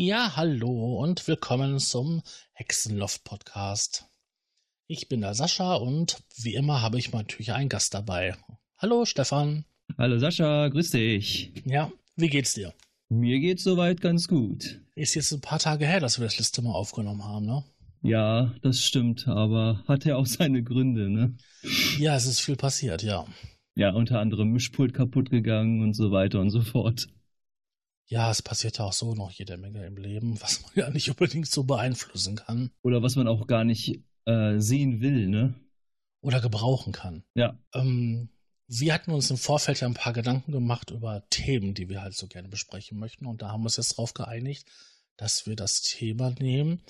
Ja, hallo und willkommen zum Hexenloft Podcast. Ich bin der Sascha und wie immer habe ich natürlich einen Gast dabei. Hallo Stefan. Hallo Sascha, grüß dich. Ja, wie geht's dir? Mir geht's soweit ganz gut. Ist jetzt ein paar Tage her, dass wir das letzte Mal aufgenommen haben, ne? Ja, das stimmt, aber hat ja auch seine Gründe, ne? Ja, es ist viel passiert, ja. Ja, unter anderem Mischpult kaputt gegangen und so weiter und so fort. Ja, es passiert ja auch so noch jede Menge im Leben, was man ja nicht unbedingt so beeinflussen kann. Oder was man auch gar nicht äh, sehen will, ne? Oder gebrauchen kann. Ja. Ähm, wir hatten uns im Vorfeld ja ein paar Gedanken gemacht über Themen, die wir halt so gerne besprechen möchten. Und da haben wir uns jetzt darauf geeinigt, dass wir das Thema nehmen,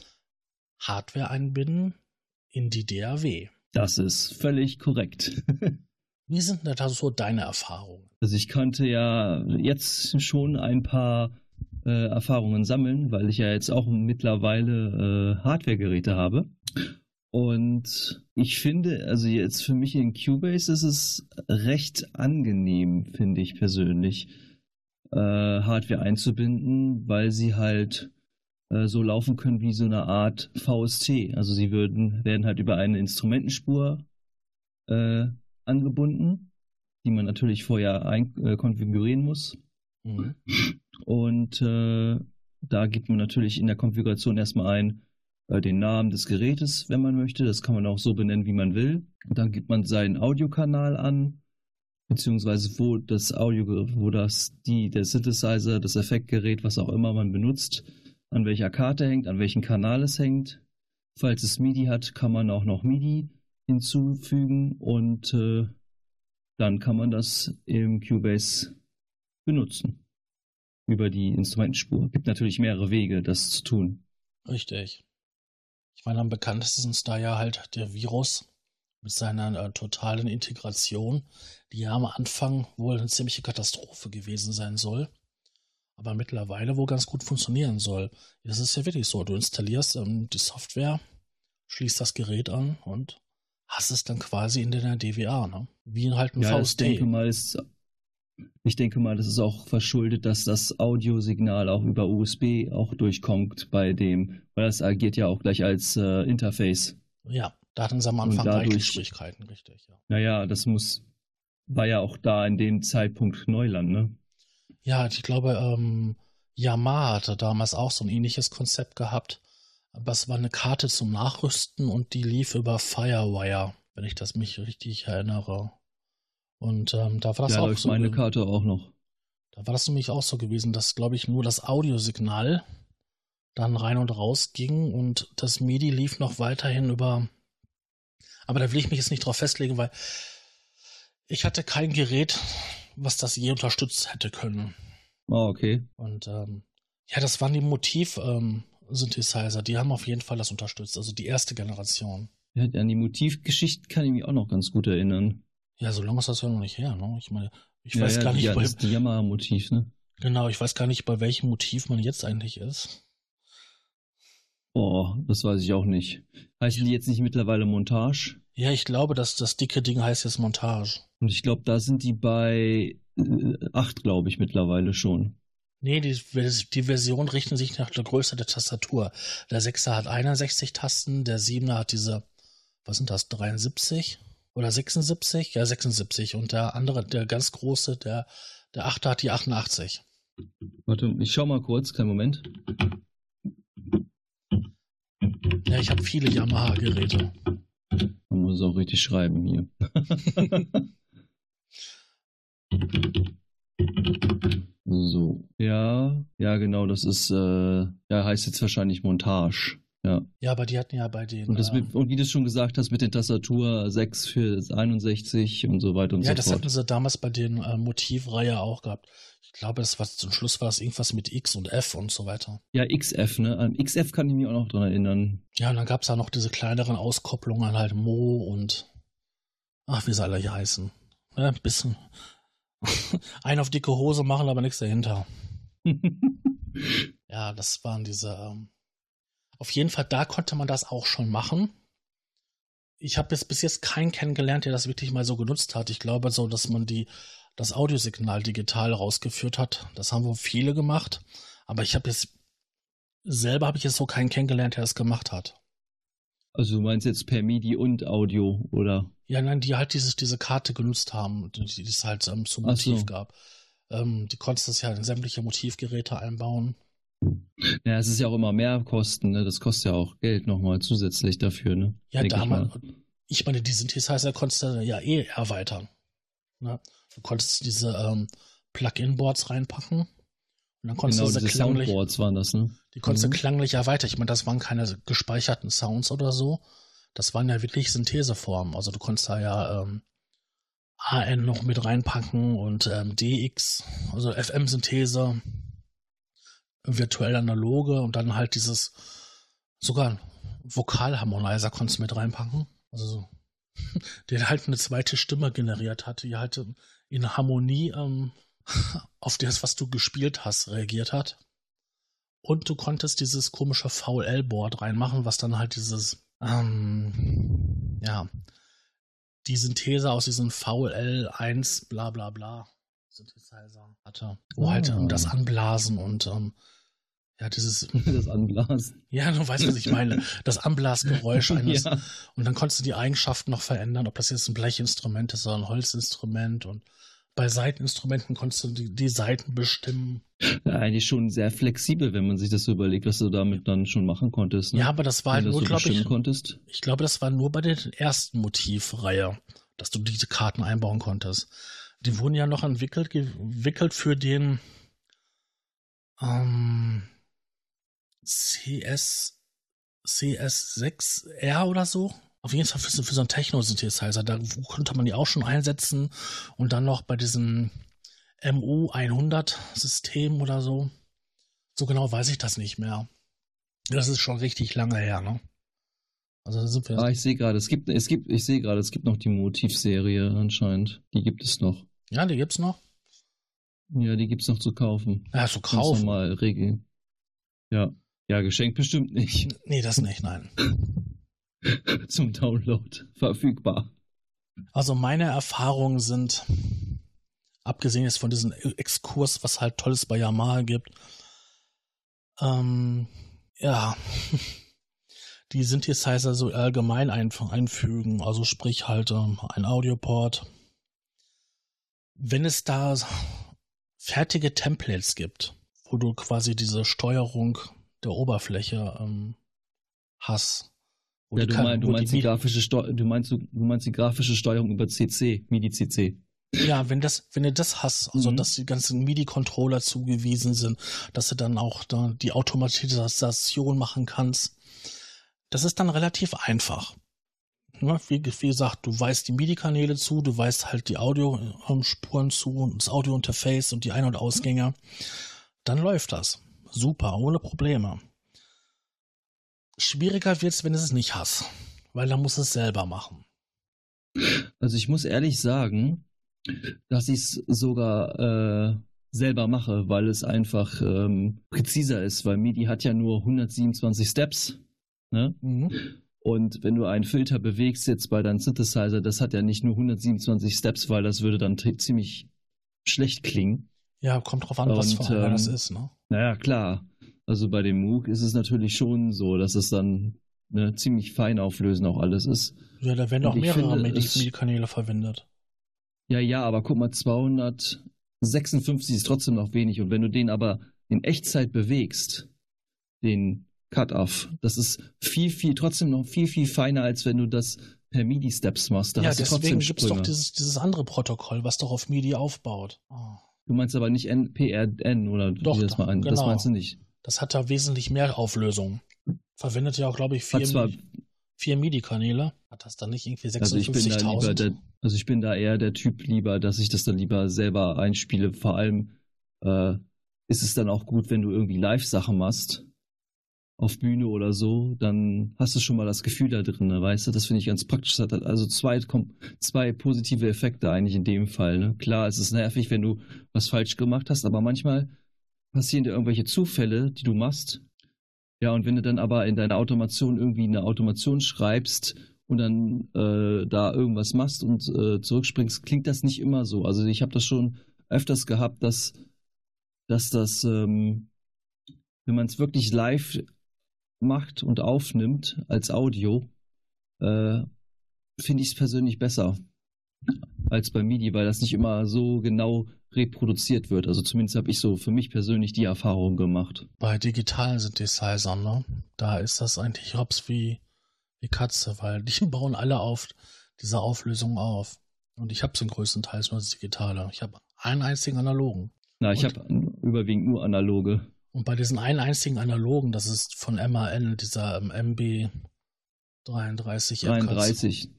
Hardware einbinden in die DAW. Das ist völlig korrekt. Wie sind denn da so deine Erfahrungen? Also ich konnte ja jetzt schon ein paar äh, Erfahrungen sammeln, weil ich ja jetzt auch mittlerweile äh, Hardware-Geräte habe. Und ich finde, also jetzt für mich in Cubase ist es recht angenehm, finde ich persönlich, äh, Hardware einzubinden, weil sie halt äh, so laufen können wie so eine Art VST. Also sie würden, werden halt über eine Instrumentenspur äh, angebunden, die man natürlich vorher ein, äh, konfigurieren muss. Mhm. Und äh, da gibt man natürlich in der Konfiguration erstmal ein äh, den Namen des Gerätes, wenn man möchte. Das kann man auch so benennen, wie man will. Und dann gibt man seinen Audiokanal an, beziehungsweise wo das Audio, wo das die der Synthesizer, das Effektgerät, was auch immer man benutzt, an welcher Karte hängt, an welchem Kanal es hängt. Falls es MIDI hat, kann man auch noch MIDI hinzufügen und äh, dann kann man das im Cubase benutzen. Über die Instrumentenspur. Gibt natürlich mehrere Wege, das zu tun. Richtig. Ich meine, am bekanntesten ist da ja halt der Virus mit seiner äh, totalen Integration, die ja am Anfang wohl eine ziemliche Katastrophe gewesen sein soll, aber mittlerweile wohl ganz gut funktionieren soll. Das ist ja wirklich so. Du installierst ähm, die Software, schließt das Gerät an und hast es dann quasi in deiner DWA, ne? Wie halt ein ja, VST. Ich denke mal, ist, ich denke mal, das ist auch verschuldet, dass das Audiosignal auch über USB auch durchkommt bei dem, weil das agiert ja auch gleich als äh, Interface. Ja, da hatten sie am Anfang dadurch, Schwierigkeiten, richtig, ja. Naja, das muss, war ja auch da in dem Zeitpunkt Neuland, ne? Ja, ich glaube, ähm, Yamaha hatte damals auch so ein ähnliches Konzept gehabt aber es war eine Karte zum Nachrüsten und die lief über Firewire, wenn ich das mich richtig erinnere. Und ähm, da war das ja, auch so. meine Karte auch noch. Da war das nämlich auch so gewesen, dass, glaube ich, nur das Audiosignal dann rein und raus ging und das MIDI lief noch weiterhin über. Aber da will ich mich jetzt nicht drauf festlegen, weil ich hatte kein Gerät, was das je unterstützt hätte können. Ah, oh, okay. Und ähm, ja, das waren die Motiv, ähm, Synthesizer, die haben auf jeden Fall das unterstützt, also die erste Generation. Ja, an die Motivgeschichten kann ich mich auch noch ganz gut erinnern. Ja, so lange ist das ja noch nicht her, ne? Ich meine, ich ja, weiß ja, gar nicht, ja, bei, das ist Yamaha-Motiv, ne? Genau, ich weiß gar nicht, bei welchem Motiv man jetzt eigentlich ist. Boah, das weiß ich auch nicht. Heißen die jetzt nicht mittlerweile Montage? Ja, ich glaube, dass das dicke Ding heißt jetzt Montage. Und ich glaube, da sind die bei äh, 8, glaube ich, mittlerweile schon. Nee, die, die Version richten sich nach der Größe der Tastatur. Der 6er hat 61 Tasten, der 7er hat diese, was sind das, 73 oder 76? Ja, 76. Und der andere, der ganz große, der, der 8er hat die 88. Warte, ich schau mal kurz, kein Moment. Ja, ich habe viele Yamaha-Geräte. Man muss auch richtig schreiben hier. So. Ja, ja, genau, das ist, äh, ja, heißt jetzt wahrscheinlich Montage. Ja. Ja, aber die hatten ja bei den. Und, das mit, und wie du schon gesagt hast, mit den Tastatur 6 für 61 und so weiter und ja, so das fort. hatten sie damals bei den äh, Motivreihe auch gehabt. Ich glaube, das war zum Schluss war es irgendwas mit X und F und so weiter. Ja, XF, ne? An XF kann ich mich auch noch dran erinnern. Ja, und dann gab es da noch diese kleineren Auskopplungen, halt Mo und ach, wie sie alle hier heißen. Ja, ein bisschen, ein auf dicke Hose machen, aber nichts dahinter. ja, das waren diese. Ähm, auf jeden Fall, da konnte man das auch schon machen. Ich habe jetzt bis jetzt keinen kennengelernt, der das wirklich mal so genutzt hat. Ich glaube so, dass man die das Audiosignal digital rausgeführt hat. Das haben wohl viele gemacht. Aber ich habe jetzt selber habe ich jetzt so keinen kennengelernt, der das gemacht hat. Also du meinst jetzt per MIDI und Audio, oder? Ja, nein, die halt dieses, diese Karte genutzt haben, die, die es halt ähm, zum Motiv so. gab. Ähm, die konntest das ja in sämtliche Motivgeräte einbauen. Ja, es ist ja auch immer mehr Kosten, ne? Das kostet ja auch Geld nochmal zusätzlich dafür, ne? Ja, damals, ich, ich meine, die Synthesizer konntest du ja eh erweitern. Ne? Du konntest diese ähm, Plug-in-Boards reinpacken. Und dann konntest genau, du diese klanglich, Soundboards waren das, ne? Die konntest mhm. du klanglich erweitern. Ich meine, das waren keine gespeicherten Sounds oder so. Das waren ja wirklich Syntheseformen. Also du konntest da ja ähm, AN noch mit reinpacken und ähm, DX, also FM-Synthese, virtuell analoge und dann halt dieses sogar Vokalharmonizer konntest du mit reinpacken. Also der halt eine zweite Stimme generiert hat, die halt in Harmonie ähm, auf das, was du gespielt hast, reagiert hat. Und du konntest dieses komische VL-Board reinmachen, was dann halt dieses, ähm, ja, die Synthese aus diesem VL1 bla bla bla Synthesizer hatte, wo halt, ah. halt um das Anblasen und ähm, ja, dieses. Das Anblasen. Ja, du weißt, was ich meine. Das Anblasgeräusch eines. ja. Und dann konntest du die Eigenschaften noch verändern, ob das jetzt ein Blechinstrument ist oder ein Holzinstrument. Und bei Seiteninstrumenten konntest du die, die Seiten bestimmen. Ja, eigentlich schon sehr flexibel, wenn man sich das so überlegt, was du damit dann schon machen konntest. Ne? Ja, aber das war halt nur, so glaube ich. Konntest. Ich glaube, das war nur bei der ersten Motivreihe, dass du diese Karten einbauen konntest. Die wurden ja noch entwickelt, entwickelt für den. Ähm, CS, CS6R oder so. Auf jeden Fall für, für so einen Techno-Synthesizer. Da konnte man die auch schon einsetzen. Und dann noch bei diesem MU100-System oder so. So genau weiß ich das nicht mehr. Das ist schon richtig lange her, ne? Also sind wir. Ah, ich sehe gerade, es gibt, es gibt, ich sehe gerade, es gibt noch die Motivserie anscheinend. Die gibt es noch. Ja, die gibt's noch. Ja, die gibt's noch zu kaufen. Ja, zu kaufen. Mal regeln. Ja. Ja, geschenkt bestimmt nicht. Nee, das nicht, nein. Zum Download verfügbar. Also meine Erfahrungen sind, abgesehen jetzt von diesem Exkurs, was halt Tolles bei Yamaha gibt, ähm, ja, die Synthesizer so allgemein einfügen, also sprich halt ähm, ein Audioport. Wenn es da fertige Templates gibt, wo du quasi diese Steuerung der Oberfläche ähm, hast. Ja, du, mein, du, meinst die, die grafische Steu du, meinst, du, meinst die grafische Steuerung über CC, MIDI-CC. Ja, wenn das, wenn du das hast, also mhm. dass die ganzen MIDI-Controller zugewiesen sind, dass du dann auch da die Automatisation machen kannst, das ist dann relativ einfach. Ja, wie, wie, gesagt, du weißt die MIDI-Kanäle zu, du weißt halt die Audiospuren zu, das Audio-Interface und die Ein- und Ausgänge. Dann läuft das super, ohne Probleme. Schwieriger wird es, wenn du es nicht hast, weil dann musst du es selber machen. Also ich muss ehrlich sagen, dass ich es sogar äh, selber mache, weil es einfach ähm, präziser ist, weil MIDI hat ja nur 127 Steps. Ne? Mhm. Und wenn du einen Filter bewegst jetzt bei deinem Synthesizer, das hat ja nicht nur 127 Steps, weil das würde dann ziemlich schlecht klingen. Ja, kommt drauf an, was für einer ähm, das ist, ne? Naja, klar. Also bei dem MOOC ist es natürlich schon so, dass es dann ne, ziemlich fein auflösen auch alles ist. Ja, da werden auch mehrere MIDI-Kanäle verwendet. Ja, ja, aber guck mal, 256 ist trotzdem noch wenig. Und wenn du den aber in Echtzeit bewegst, den Cut-Off, das ist viel, viel, trotzdem noch viel, viel feiner, als wenn du das per MIDI-Steps machst. Da ja, deswegen gibt es doch dieses, dieses andere Protokoll, was doch auf MIDI aufbaut. Oh. Du meinst aber nicht NPRN oder Doch, das mal an? Genau. Das meinst du nicht. Das hat da wesentlich mehr Auflösung. Verwendet ja auch, glaube ich, vier, vier MIDI-Kanäle. Hat das dann nicht irgendwie 56.000? Also ich bin da lieber der, also ich bin da eher der Typ lieber, dass ich das dann lieber selber einspiele. Vor allem äh, ist es dann auch gut, wenn du irgendwie Live-Sachen machst auf Bühne oder so, dann hast du schon mal das Gefühl da drin, ne, weißt du? Das finde ich ganz praktisch. Das hat also zwei, zwei positive Effekte eigentlich in dem Fall. Ne? Klar, es ist nervig, wenn du was falsch gemacht hast, aber manchmal passieren dir irgendwelche Zufälle, die du machst. Ja, und wenn du dann aber in deiner Automation irgendwie eine Automation schreibst und dann äh, da irgendwas machst und äh, zurückspringst, klingt das nicht immer so. Also ich habe das schon öfters gehabt, dass, dass das ähm, wenn man es wirklich live macht und aufnimmt als Audio, äh, finde ich es persönlich besser als bei MIDI, weil das nicht immer so genau reproduziert wird. Also zumindest habe ich so für mich persönlich die Erfahrung gemacht. Bei digitalen Synthesizern, ne? Da ist das eigentlich hops wie, wie Katze, weil die bauen alle auf diese Auflösung auf. Und ich habe zum größten Teil nur das Digitale. Ich habe einen einzigen analogen. Na, ich habe überwiegend nur analoge. Und bei diesen einen einzigen analogen, das ist von MAN, dieser MB 33 33.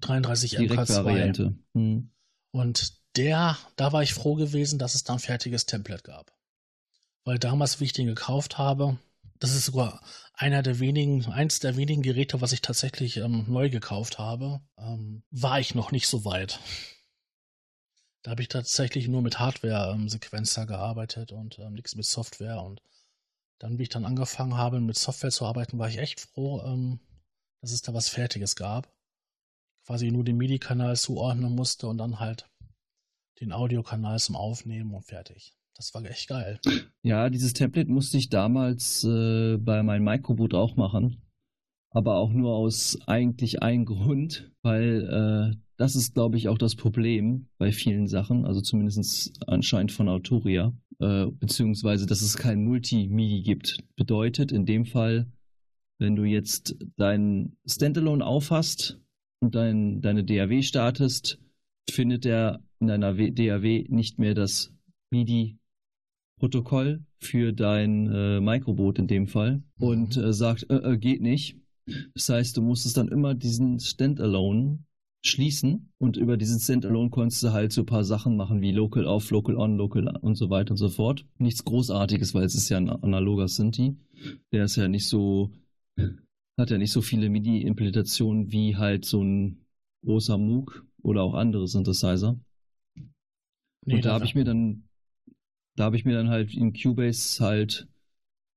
33 MK2. Hm. Und der, da war ich froh gewesen, dass es da ein fertiges Template gab. Weil damals, wie ich den gekauft habe, das ist sogar einer der wenigen, eins der wenigen Geräte, was ich tatsächlich ähm, neu gekauft habe, ähm, war ich noch nicht so weit. Da habe ich tatsächlich nur mit Hardware-Sequenzer ähm, gearbeitet und ähm, nichts mit Software. Und dann, wie ich dann angefangen habe, mit Software zu arbeiten, war ich echt froh, ähm, dass es da was Fertiges gab. Quasi nur den MIDI-Kanal zuordnen musste und dann halt den Audiokanal zum Aufnehmen und fertig. Das war echt geil. Ja, dieses Template musste ich damals äh, bei meinem Microboot auch machen. Aber auch nur aus eigentlich einem Grund, weil äh, das ist, glaube ich, auch das Problem bei vielen Sachen, also zumindest anscheinend von Autoria, äh, beziehungsweise, dass es kein Multi-MIDI gibt. Bedeutet in dem Fall, wenn du jetzt dein Standalone aufhast und dein, deine DAW startest, findet er in deiner DAW nicht mehr das MIDI-Protokoll für dein äh, Microboot in dem Fall und äh, sagt, äh, äh, geht nicht. Das heißt, du musstest dann immer diesen Standalone schließen und über diesen Standalone konntest du halt so ein paar Sachen machen wie Local Off, Local On, Local und so weiter und so fort. Nichts Großartiges, weil es ist ja ein analoger Synthi. Der ist ja nicht so, hat ja nicht so viele MIDI-Implementationen wie halt so ein großer Moog oder auch andere Synthesizer. Nee, und da habe ich mir dann, da habe ich mir dann halt in Cubase halt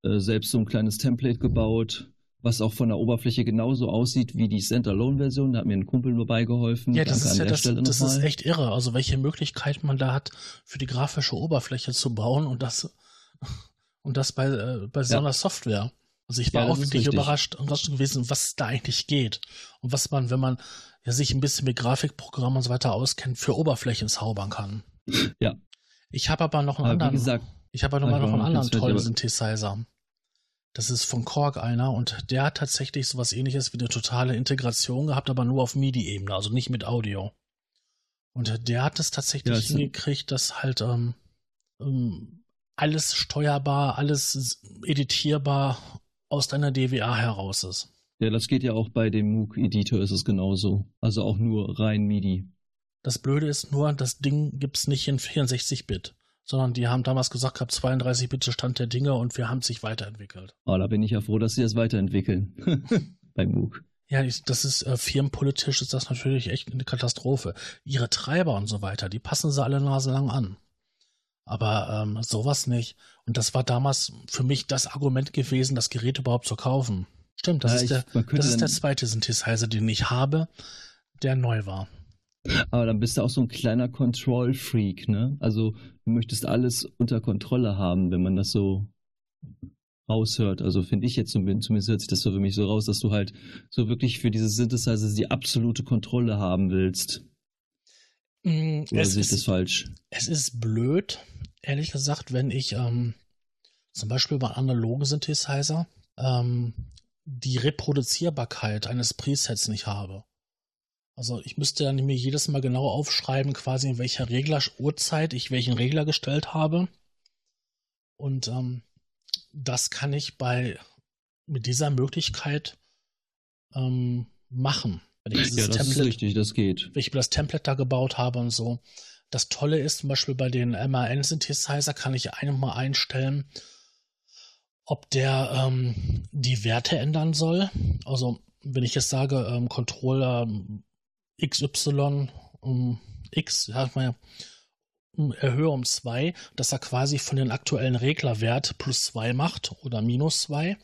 äh, selbst so ein kleines Template gebaut, was auch von der Oberfläche genauso aussieht wie die Standalone-Version. Da hat mir ein Kumpel nur beigeholfen. Ja, das ist ja das, das ist echt irre. Also welche Möglichkeit man da hat, für die grafische Oberfläche zu bauen und das und das bei, äh, bei so einer. Software. Also ich war ja, auch wirklich überrascht und was gewesen, was da eigentlich geht. Und was man, wenn man ja sich ein bisschen mit Grafikprogrammen und so weiter auskennt, für Oberflächen zaubern kann. Ja. Ich habe aber noch einen aber anderen. Gesagt, ich habe aber noch, noch einen anderen tollen Synthesizer. Das ist von Korg einer und der hat tatsächlich sowas ähnliches wie eine totale Integration gehabt, aber nur auf MIDI-Ebene, also nicht mit Audio. Und der hat es tatsächlich ja, hingekriegt, dass halt ähm, ähm, alles steuerbar, alles editierbar aus deiner DWA heraus ist. Ja, das geht ja auch bei dem Moog-Editor ist es genauso. Also auch nur rein MIDI. Das Blöde ist nur, das Ding gibt es nicht in 64-Bit, sondern die haben damals gesagt gehabt, 32-Bit Stand der Dinge und wir haben sich weiterentwickelt. Oh, da bin ich ja froh, dass sie das weiterentwickeln. Bei MOOC. Ja, das ist äh, firmenpolitisch ist das natürlich echt eine Katastrophe. Ihre Treiber und so weiter, die passen sie alle naselang an. Aber ähm, sowas nicht. Und das war damals für mich das Argument gewesen, das Gerät überhaupt zu kaufen. Stimmt, das, ja, ist, ich, der, das ist der zweite Synthesizer, den ich habe, der neu war. Aber dann bist du auch so ein kleiner Control-Freak, ne? Also du möchtest alles unter Kontrolle haben, wenn man das so raushört. Also finde ich jetzt zumindest hört sich das so für mich so raus, dass du halt so wirklich für diese Synthesizer die absolute Kontrolle haben willst. Mm, Oder sehe ich das falsch? Es ist blöd, ehrlich gesagt, wenn ich ähm, zum Beispiel bei analogen Synthesizer ähm, die Reproduzierbarkeit eines Presets nicht habe. Also ich müsste dann mir jedes Mal genau aufschreiben, quasi in welcher Regler Uhrzeit ich welchen Regler gestellt habe. Und ähm, das kann ich bei mit dieser Möglichkeit ähm, machen. Wenn ich ja, das Template, ist richtig, das geht. Wenn ich das Template da gebaut habe und so. Das Tolle ist zum Beispiel bei den MAN-Synthesizer kann ich einmal einstellen, ob der ähm, die Werte ändern soll. Also wenn ich jetzt sage, ähm, Controller XY um X, ja, ich meine, erhöhe um 2, dass er quasi von den aktuellen Reglerwert plus 2 macht oder minus 2.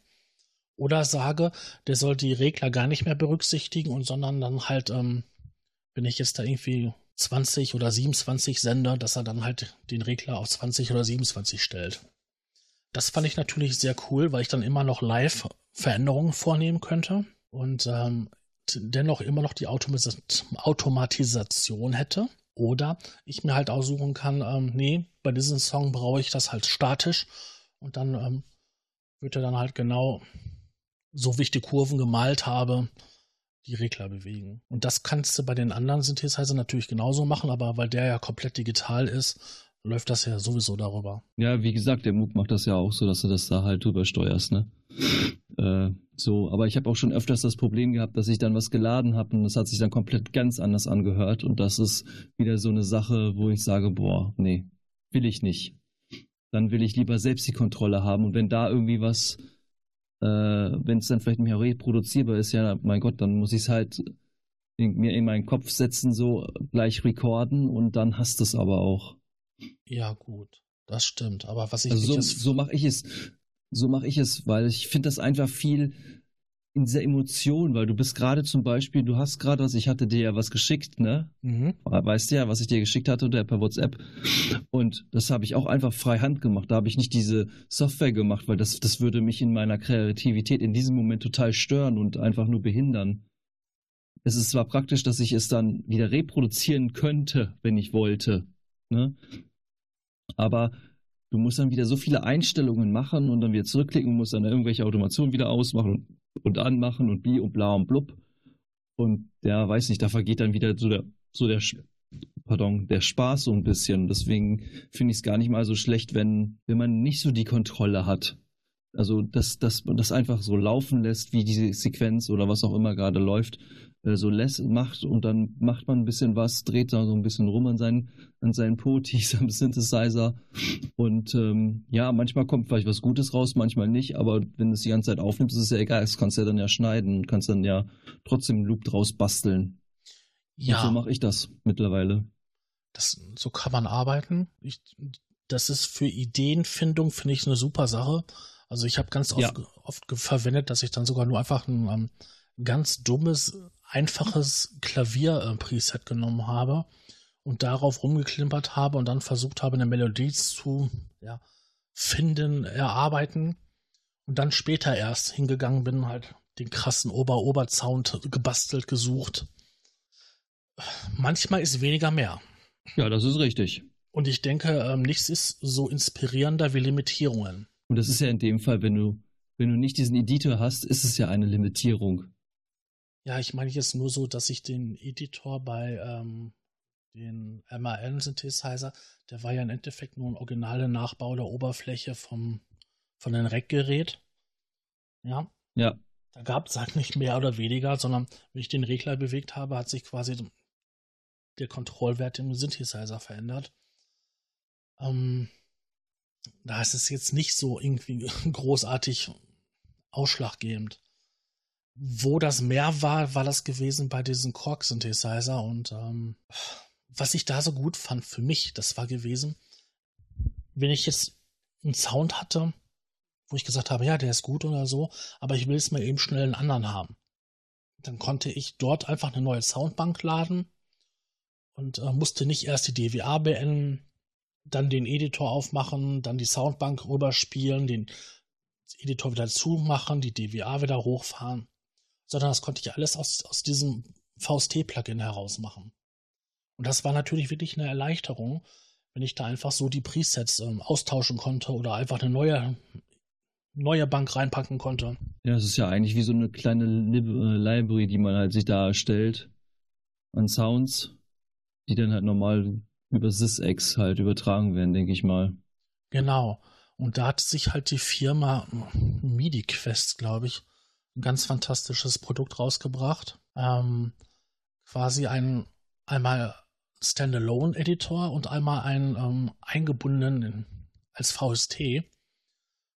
Oder sage, der soll die Regler gar nicht mehr berücksichtigen und sondern dann halt, ähm, wenn ich jetzt da irgendwie 20 oder 27 sende, dass er dann halt den Regler auf 20 oder 27 stellt. Das fand ich natürlich sehr cool, weil ich dann immer noch live Veränderungen vornehmen könnte und ähm, dennoch immer noch die Automatisation hätte. Oder ich mir halt aussuchen kann, ähm, nee, bei diesem Song brauche ich das halt statisch und dann ähm, wird er dann halt genau so wie ich die Kurven gemalt habe, die Regler bewegen. Und das kannst du bei den anderen Synthesizer natürlich genauso machen, aber weil der ja komplett digital ist, läuft das ja sowieso darüber. Ja, wie gesagt, der Moog macht das ja auch so, dass du das da halt drüber steuerst, ne? äh, so, aber ich habe auch schon öfters das Problem gehabt, dass ich dann was geladen habe und das hat sich dann komplett ganz anders angehört und das ist wieder so eine Sache, wo ich sage, boah, nee, will ich nicht. Dann will ich lieber selbst die Kontrolle haben und wenn da irgendwie was äh, wenn es dann vielleicht nicht mehr reproduzierbar ist, ja, mein Gott, dann muss ich es halt in, mir in meinen Kopf setzen, so gleich recorden und dann hast du es aber auch. Ja, gut, das stimmt. Aber was ich also so, so mache ich es, so mache ich es, weil ich finde das einfach viel in dieser Emotion, weil du bist gerade zum Beispiel, du hast gerade was, ich hatte dir ja was geschickt, ne? Mhm. Weißt du ja, was ich dir geschickt hatte oder per WhatsApp. Und das habe ich auch einfach frei Hand gemacht. Da habe ich nicht diese Software gemacht, weil das, das würde mich in meiner Kreativität in diesem Moment total stören und einfach nur behindern. Es ist zwar praktisch, dass ich es dann wieder reproduzieren könnte, wenn ich wollte, ne? Aber du musst dann wieder so viele Einstellungen machen und dann wieder zurückklicken, musst dann irgendwelche Automationen wieder ausmachen und anmachen und bi und bla und blub. Und der weiß nicht, da vergeht dann wieder so der, so der, pardon, der Spaß so ein bisschen. Deswegen finde ich es gar nicht mal so schlecht, wenn, wenn man nicht so die Kontrolle hat. Also, dass, dass man das einfach so laufen lässt, wie diese Sequenz oder was auch immer gerade läuft, so lässt, macht und dann macht man ein bisschen was, dreht da so ein bisschen rum an seinen, an seinen Potis am Synthesizer und ähm, ja, manchmal kommt vielleicht was Gutes raus, manchmal nicht, aber wenn du es die ganze Zeit aufnimmst, ist es ja egal, das kannst du ja dann ja schneiden kannst dann ja trotzdem einen Loop draus basteln. Ja. Und so mache ich das mittlerweile. Das, so kann man arbeiten. Ich, das ist für Ideenfindung, finde ich, eine super Sache. Also ich habe ganz oft, ja. oft verwendet, dass ich dann sogar nur einfach ein um, ganz dummes, einfaches Klavier-Preset genommen habe und darauf rumgeklimpert habe und dann versucht habe, eine Melodie zu ja, finden, erarbeiten und dann später erst hingegangen bin, halt den krassen Ober-Ober-Sound gebastelt, gesucht. Manchmal ist weniger mehr. Ja, das ist richtig. Und ich denke, ähm, nichts ist so inspirierender wie Limitierungen. Und das ist ja in dem Fall, wenn du, wenn du nicht diesen Editor hast, ist es ja eine Limitierung. Ja, ich meine jetzt nur so, dass ich den Editor bei ähm, den MAN-Synthesizer, der war ja im Endeffekt nur ein originaler Nachbau der Oberfläche vom, von dem Rack-Gerät. Ja. Ja. Da gab es halt nicht mehr oder weniger, sondern wenn ich den Regler bewegt habe, hat sich quasi der Kontrollwert im Synthesizer verändert. Ähm, da ist es jetzt nicht so irgendwie großartig ausschlaggebend. Wo das mehr war, war das gewesen bei diesem Korg-Synthesizer und ähm, was ich da so gut fand für mich, das war gewesen, wenn ich jetzt einen Sound hatte, wo ich gesagt habe, ja, der ist gut oder so, aber ich will es mir eben schnell einen anderen haben. Dann konnte ich dort einfach eine neue Soundbank laden und äh, musste nicht erst die DWA beenden, dann den Editor aufmachen, dann die Soundbank rüberspielen, den Editor wieder zumachen, die DWA wieder hochfahren, sondern das konnte ich alles aus, aus diesem VST-Plugin heraus machen. Und das war natürlich wirklich eine Erleichterung, wenn ich da einfach so die Presets ähm, austauschen konnte oder einfach eine neue, neue Bank reinpacken konnte. Ja, es ist ja eigentlich wie so eine kleine Lib äh, Library, die man halt sich da erstellt an Sounds, die dann halt normal über SysX halt übertragen werden, denke ich mal. Genau. Und da hat sich halt die Firma MIDI-Quest, glaube ich, ein ganz fantastisches Produkt rausgebracht. Ähm, quasi ein einmal Standalone-Editor und einmal einen ähm, eingebundenen als VST,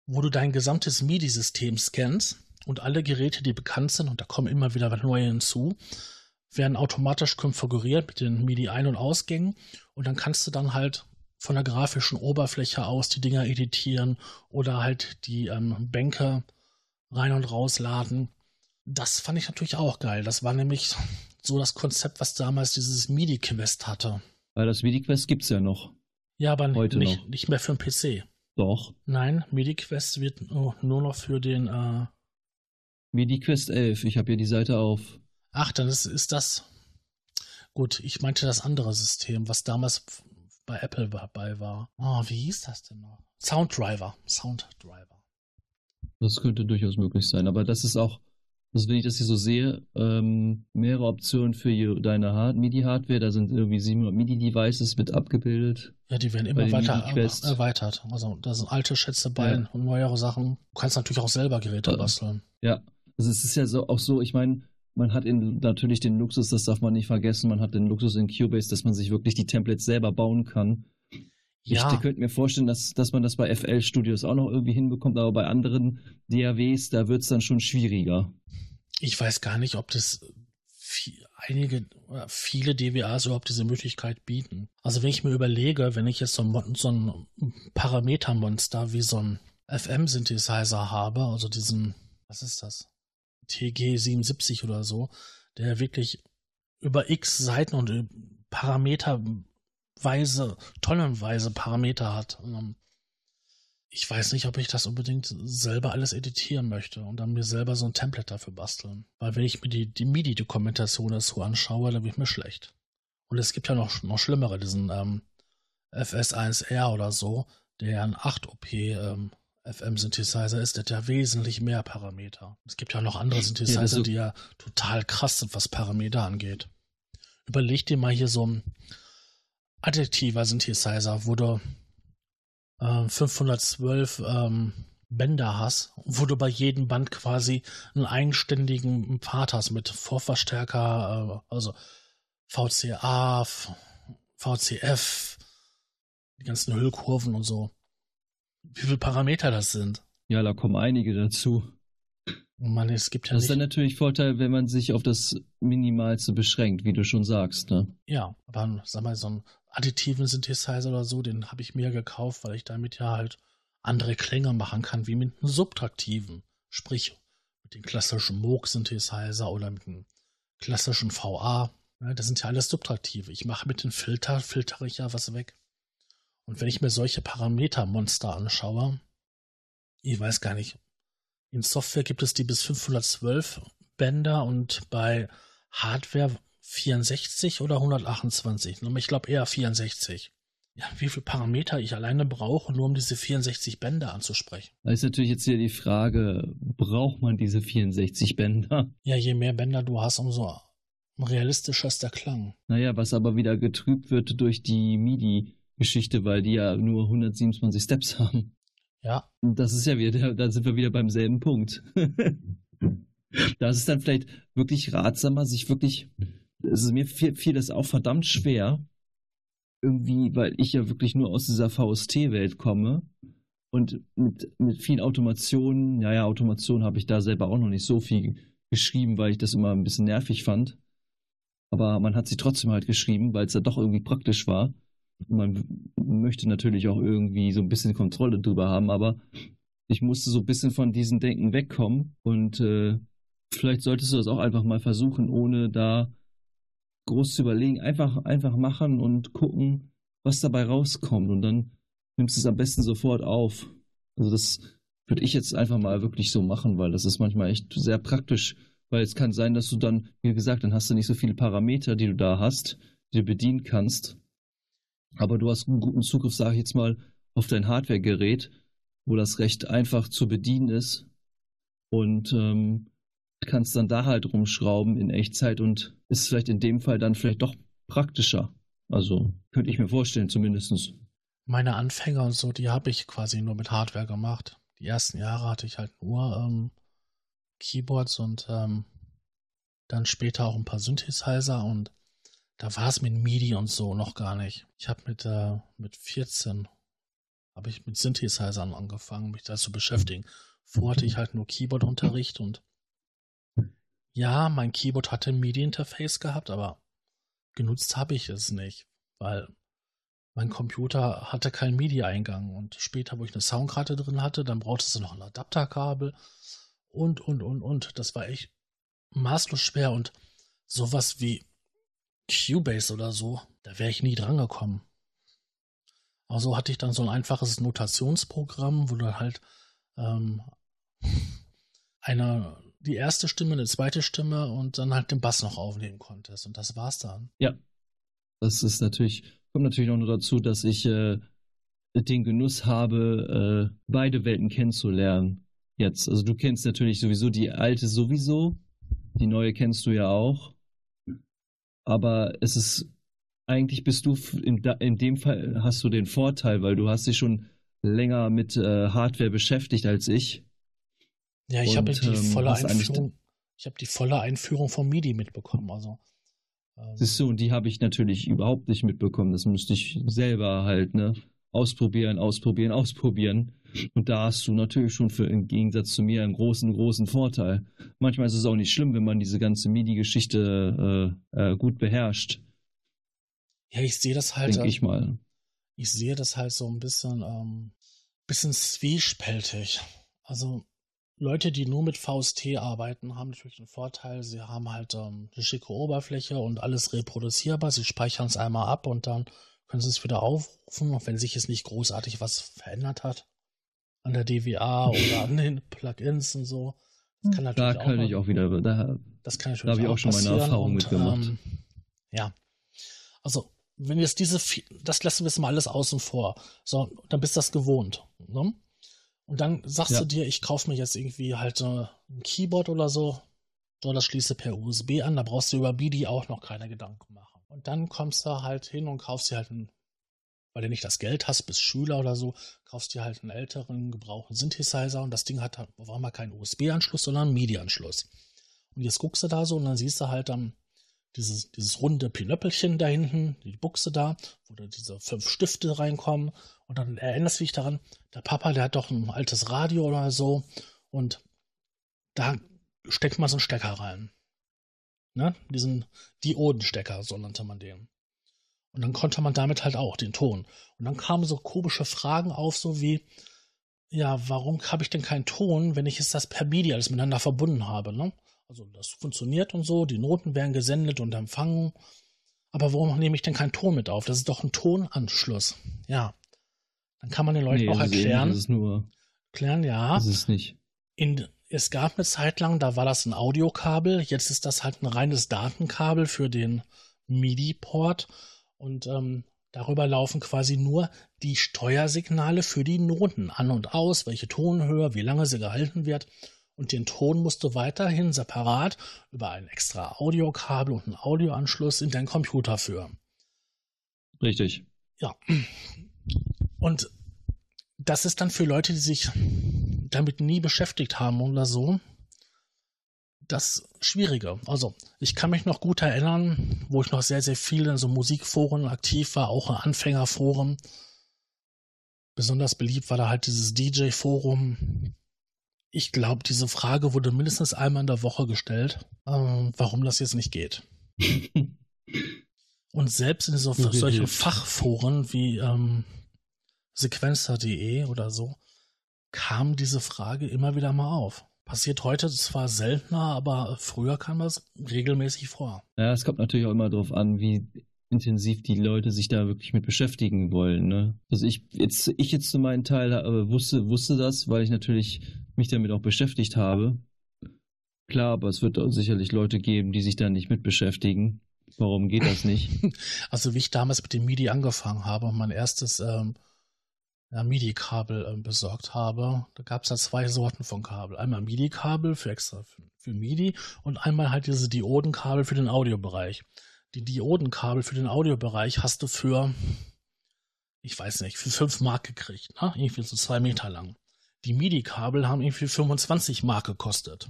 wo du dein gesamtes MIDI-System scannst und alle Geräte, die bekannt sind, und da kommen immer wieder neue hinzu, werden automatisch konfiguriert mit den MIDI-Ein- und Ausgängen und dann kannst du dann halt von der grafischen Oberfläche aus die Dinger editieren oder halt die ähm, Bänke rein und rausladen. Das fand ich natürlich auch geil. Das war nämlich so das Konzept, was damals dieses MIDI-Quest hatte. Weil das MIDI-Quest gibt es ja noch. Ja, aber Heute nicht, noch. nicht mehr für den PC. Doch. Nein, MediQuest wird nur noch für den. Äh MediQuest 11, ich habe hier die Seite auf. Ach, dann ist, ist das. Gut, ich meinte das andere System, was damals bei Apple dabei war. Oh, wie hieß das denn noch? Sounddriver. Sounddriver. Das könnte durchaus möglich sein, aber das ist auch, also wenn ich das hier so sehe, ähm, mehrere Optionen für deine Hard MIDI-Hardware. Da sind irgendwie 700 MIDI-Devices mit abgebildet. Ja, die werden immer weiter erweitert. Also da sind alte Schätze bei ja. und neuere Sachen. Du kannst natürlich auch selber Geräte ja. basteln. Ja, also es ist ja so, auch so, ich meine, man hat in, natürlich den Luxus, das darf man nicht vergessen, man hat den Luxus in Cubase, dass man sich wirklich die Templates selber bauen kann. Ja. Ich könnte mir vorstellen, dass, dass man das bei FL Studios auch noch irgendwie hinbekommt, aber bei anderen DAWs, da wird es dann schon schwieriger ich weiß gar nicht, ob das viel, einige oder viele DWAs überhaupt diese Möglichkeit bieten. Also wenn ich mir überlege, wenn ich jetzt so ein, so ein Parametermonster wie so ein FM-Synthesizer habe, also diesen, was ist das? TG77 oder so, der wirklich über x Seiten und Parameterweise, tonnenweise Parameter hat. Ich weiß nicht, ob ich das unbedingt selber alles editieren möchte und dann mir selber so ein Template dafür basteln. Weil wenn ich mir die, die MIDI-Dokumentation dazu anschaue, dann wird mir schlecht. Und es gibt ja noch, noch schlimmere, diesen ähm, FS1R oder so, der ja ein 8-OP ähm, FM-Synthesizer ist, der hat ja wesentlich mehr Parameter. Es gibt ja noch andere Synthesizer, ja, so die ja total krass sind, was Parameter angeht. Überleg dir mal hier so ein addiektiver Synthesizer, wo du 512 äh, ähm, Bänder hast, wo du bei jedem Band quasi einen eigenständigen Pfad hast mit Vorverstärker, äh, also VCA, VCF, die ganzen Hüllkurven und so. Wie viele Parameter das sind? Ja, da kommen einige dazu. Oh Mann, es gibt ja das ist dann natürlich Vorteil, wenn man sich auf das Minimalste beschränkt, wie du schon sagst. Ne? Ja, aber sag mal, so ein additiven Synthesizer oder so, den habe ich mir gekauft, weil ich damit ja halt andere Klänge machen kann, wie mit einem subtraktiven. Sprich, mit dem klassischen Moog-Synthesizer oder mit dem klassischen VA. Das sind ja alles subtraktive. Ich mache mit dem Filter, filtere ich ja was weg. Und wenn ich mir solche Parametermonster anschaue, ich weiß gar nicht, in Software gibt es die bis 512 Bänder und bei Hardware 64 oder 128? Ich glaube eher 64. Ja, wie viele Parameter ich alleine brauche, nur um diese 64 Bänder anzusprechen. Da ist natürlich jetzt hier die Frage, braucht man diese 64 Bänder? Ja, je mehr Bänder du hast, umso realistischer ist der Klang. Naja, was aber wieder getrübt wird durch die MIDI-Geschichte, weil die ja nur 127 Steps haben. Ja. Das ist ja wieder, da sind wir wieder beim selben Punkt. das ist dann vielleicht wirklich ratsamer, sich wirklich also mir fiel, das auch verdammt schwer, irgendwie, weil ich ja wirklich nur aus dieser VST-Welt komme und mit, mit vielen Automationen, ja, ja, Automation habe ich da selber auch noch nicht so viel geschrieben, weil ich das immer ein bisschen nervig fand. Aber man hat sie trotzdem halt geschrieben, weil es ja doch irgendwie praktisch war. Man möchte natürlich auch irgendwie so ein bisschen Kontrolle drüber haben, aber ich musste so ein bisschen von diesem Denken wegkommen und äh, vielleicht solltest du das auch einfach mal versuchen, ohne da groß zu überlegen. Einfach, einfach machen und gucken, was dabei rauskommt. Und dann nimmst du es am besten sofort auf. Also das würde ich jetzt einfach mal wirklich so machen, weil das ist manchmal echt sehr praktisch. Weil es kann sein, dass du dann, wie gesagt, dann hast du nicht so viele Parameter, die du da hast, die du bedienen kannst. Aber du hast einen guten Zugriff, sage ich jetzt mal, auf dein Hardware-Gerät, wo das recht einfach zu bedienen ist. Und ähm, kannst dann da halt rumschrauben in Echtzeit und ist vielleicht in dem Fall dann vielleicht doch praktischer. Also könnte ich mir vorstellen, zumindest. Meine Anfänger und so, die habe ich quasi nur mit Hardware gemacht. Die ersten Jahre hatte ich halt nur ähm, Keyboards und ähm, dann später auch ein paar Synthesizer und da war es mit MIDI und so noch gar nicht. Ich habe mit, äh, mit 14 habe ich mit Synthesizern angefangen, mich da zu beschäftigen. Vorher hatte ich halt nur Keyboardunterricht und ja, mein Keyboard hatte ein MIDI-Interface gehabt, aber genutzt habe ich es nicht, weil mein Computer hatte keinen MIDI-Eingang und später, wo ich eine Soundkarte drin hatte, dann brauchte es noch ein Adapterkabel und, und, und, und. Das war echt maßlos schwer und sowas wie Cubase oder so, da wäre ich nie dran gekommen. Also hatte ich dann so ein einfaches Notationsprogramm, wo du halt ähm, eine, die erste Stimme, eine zweite Stimme und dann halt den Bass noch aufnehmen konntest. Und das war's dann. Ja. Das ist natürlich, kommt natürlich auch nur dazu, dass ich äh, den Genuss habe, äh, beide Welten kennenzulernen. Jetzt. Also du kennst natürlich sowieso die alte sowieso, die neue kennst du ja auch. Aber es ist eigentlich bist du in, in dem Fall hast du den Vorteil, weil du hast dich schon länger mit äh, Hardware beschäftigt als ich. Ja, ich habe die ähm, volle Einführung. Ich habe die volle Einführung von MIDI mitbekommen. Also ähm, Siehst du, und die habe ich natürlich überhaupt nicht mitbekommen. Das müsste ich selber halt, ne? Ausprobieren, ausprobieren, ausprobieren. Und da hast du natürlich schon für, im Gegensatz zu mir einen großen, großen Vorteil. Manchmal ist es auch nicht schlimm, wenn man diese ganze MIDI-Geschichte äh, äh, gut beherrscht. Ja, ich sehe das halt. Denke ich mal. Ich sehe das halt so ein bisschen, ähm, bisschen zwiespältig. Also Leute, die nur mit VST arbeiten, haben natürlich den Vorteil, sie haben halt ähm, eine schicke Oberfläche und alles reproduzierbar. Sie speichern es einmal ab und dann können sie es wieder aufrufen, wenn sich jetzt nicht großartig was verändert hat an der DWA oder an den Plugins und so. Das kann natürlich da kann auch ich auch wieder, da, das kann natürlich da habe ich auch schon meine Erfahrung und, mitgemacht. Ähm, ja, also wenn jetzt diese, das lassen wir jetzt mal alles außen vor. So, dann bist du das gewohnt. Ne? Und dann sagst ja. du dir, ich kaufe mir jetzt irgendwie halt äh, ein Keyboard oder so. So, das schließe per USB an, da brauchst du über MIDI auch noch keine Gedanken machen. Und dann kommst du halt hin und kaufst dir halt einen, weil du nicht das Geld hast, bist Schüler oder so, kaufst dir halt einen älteren, gebrauchten Synthesizer und das Ding hat halt auf einmal keinen USB-Anschluss, sondern einen MIDI-Anschluss. Und jetzt guckst du da so und dann siehst du halt dann dieses, dieses runde Pinöppelchen da hinten, die Buchse da, wo da diese fünf Stifte reinkommen. Und dann erinnerst du dich daran, der Papa, der hat doch ein altes Radio oder so. Und da steckt man so einen Stecker rein. Ne? Diesen Diodenstecker, so nannte man den. Und dann konnte man damit halt auch den Ton. Und dann kamen so komische Fragen auf, so wie, ja, warum habe ich denn keinen Ton, wenn ich jetzt das per MIDI alles miteinander verbunden habe, ne? Also das funktioniert und so, die Noten werden gesendet und empfangen. Aber warum nehme ich denn keinen Ton mit auf? Das ist doch ein Tonanschluss. Ja. Dann kann man den Leuten nee, auch erklären. Das ist nur. Erklären, ja. Das ist nicht. In, es gab eine Zeit lang, da war das ein Audiokabel. Jetzt ist das halt ein reines Datenkabel für den MIDI-Port. Und ähm, darüber laufen quasi nur die Steuersignale für die Noten an und aus, welche Tonhöhe, wie lange sie gehalten wird und den Ton musst du weiterhin separat über ein extra Audiokabel und einen Audioanschluss in deinen Computer führen. Richtig. Ja. Und das ist dann für Leute, die sich damit nie beschäftigt haben oder so, das Schwierige. Also, ich kann mich noch gut erinnern, wo ich noch sehr, sehr viel in so Musikforen aktiv war, auch in Anfängerforen. Besonders beliebt war da halt dieses DJ-Forum, ich glaube, diese Frage wurde mindestens einmal in der Woche gestellt, äh, warum das jetzt nicht geht. Und selbst in so, solchen Fachforen wie ähm, sequencer.de oder so kam diese Frage immer wieder mal auf. Passiert heute zwar seltener, aber früher kam das regelmäßig vor. Ja, es kommt natürlich auch immer darauf an, wie intensiv die Leute sich da wirklich mit beschäftigen wollen. Ne? Also ich jetzt, ich jetzt zu meinem Teil äh, wusste, wusste das, weil ich natürlich mich damit auch beschäftigt habe. Klar, aber es wird auch sicherlich Leute geben, die sich da nicht mit beschäftigen. Warum geht das nicht? Also wie ich damals mit dem MIDI angefangen habe und mein erstes ähm, MIDI-Kabel ähm, besorgt habe, da gab es ja zwei Sorten von Kabel. Einmal MIDI-Kabel für extra für, für MIDI und einmal halt diese Diodenkabel für den Audiobereich. Die Diodenkabel für den Audiobereich hast du für, ich weiß nicht, für 5 Mark gekriegt, ne? irgendwie so zwei Meter lang. Die MIDI-Kabel haben irgendwie 25 Mark gekostet.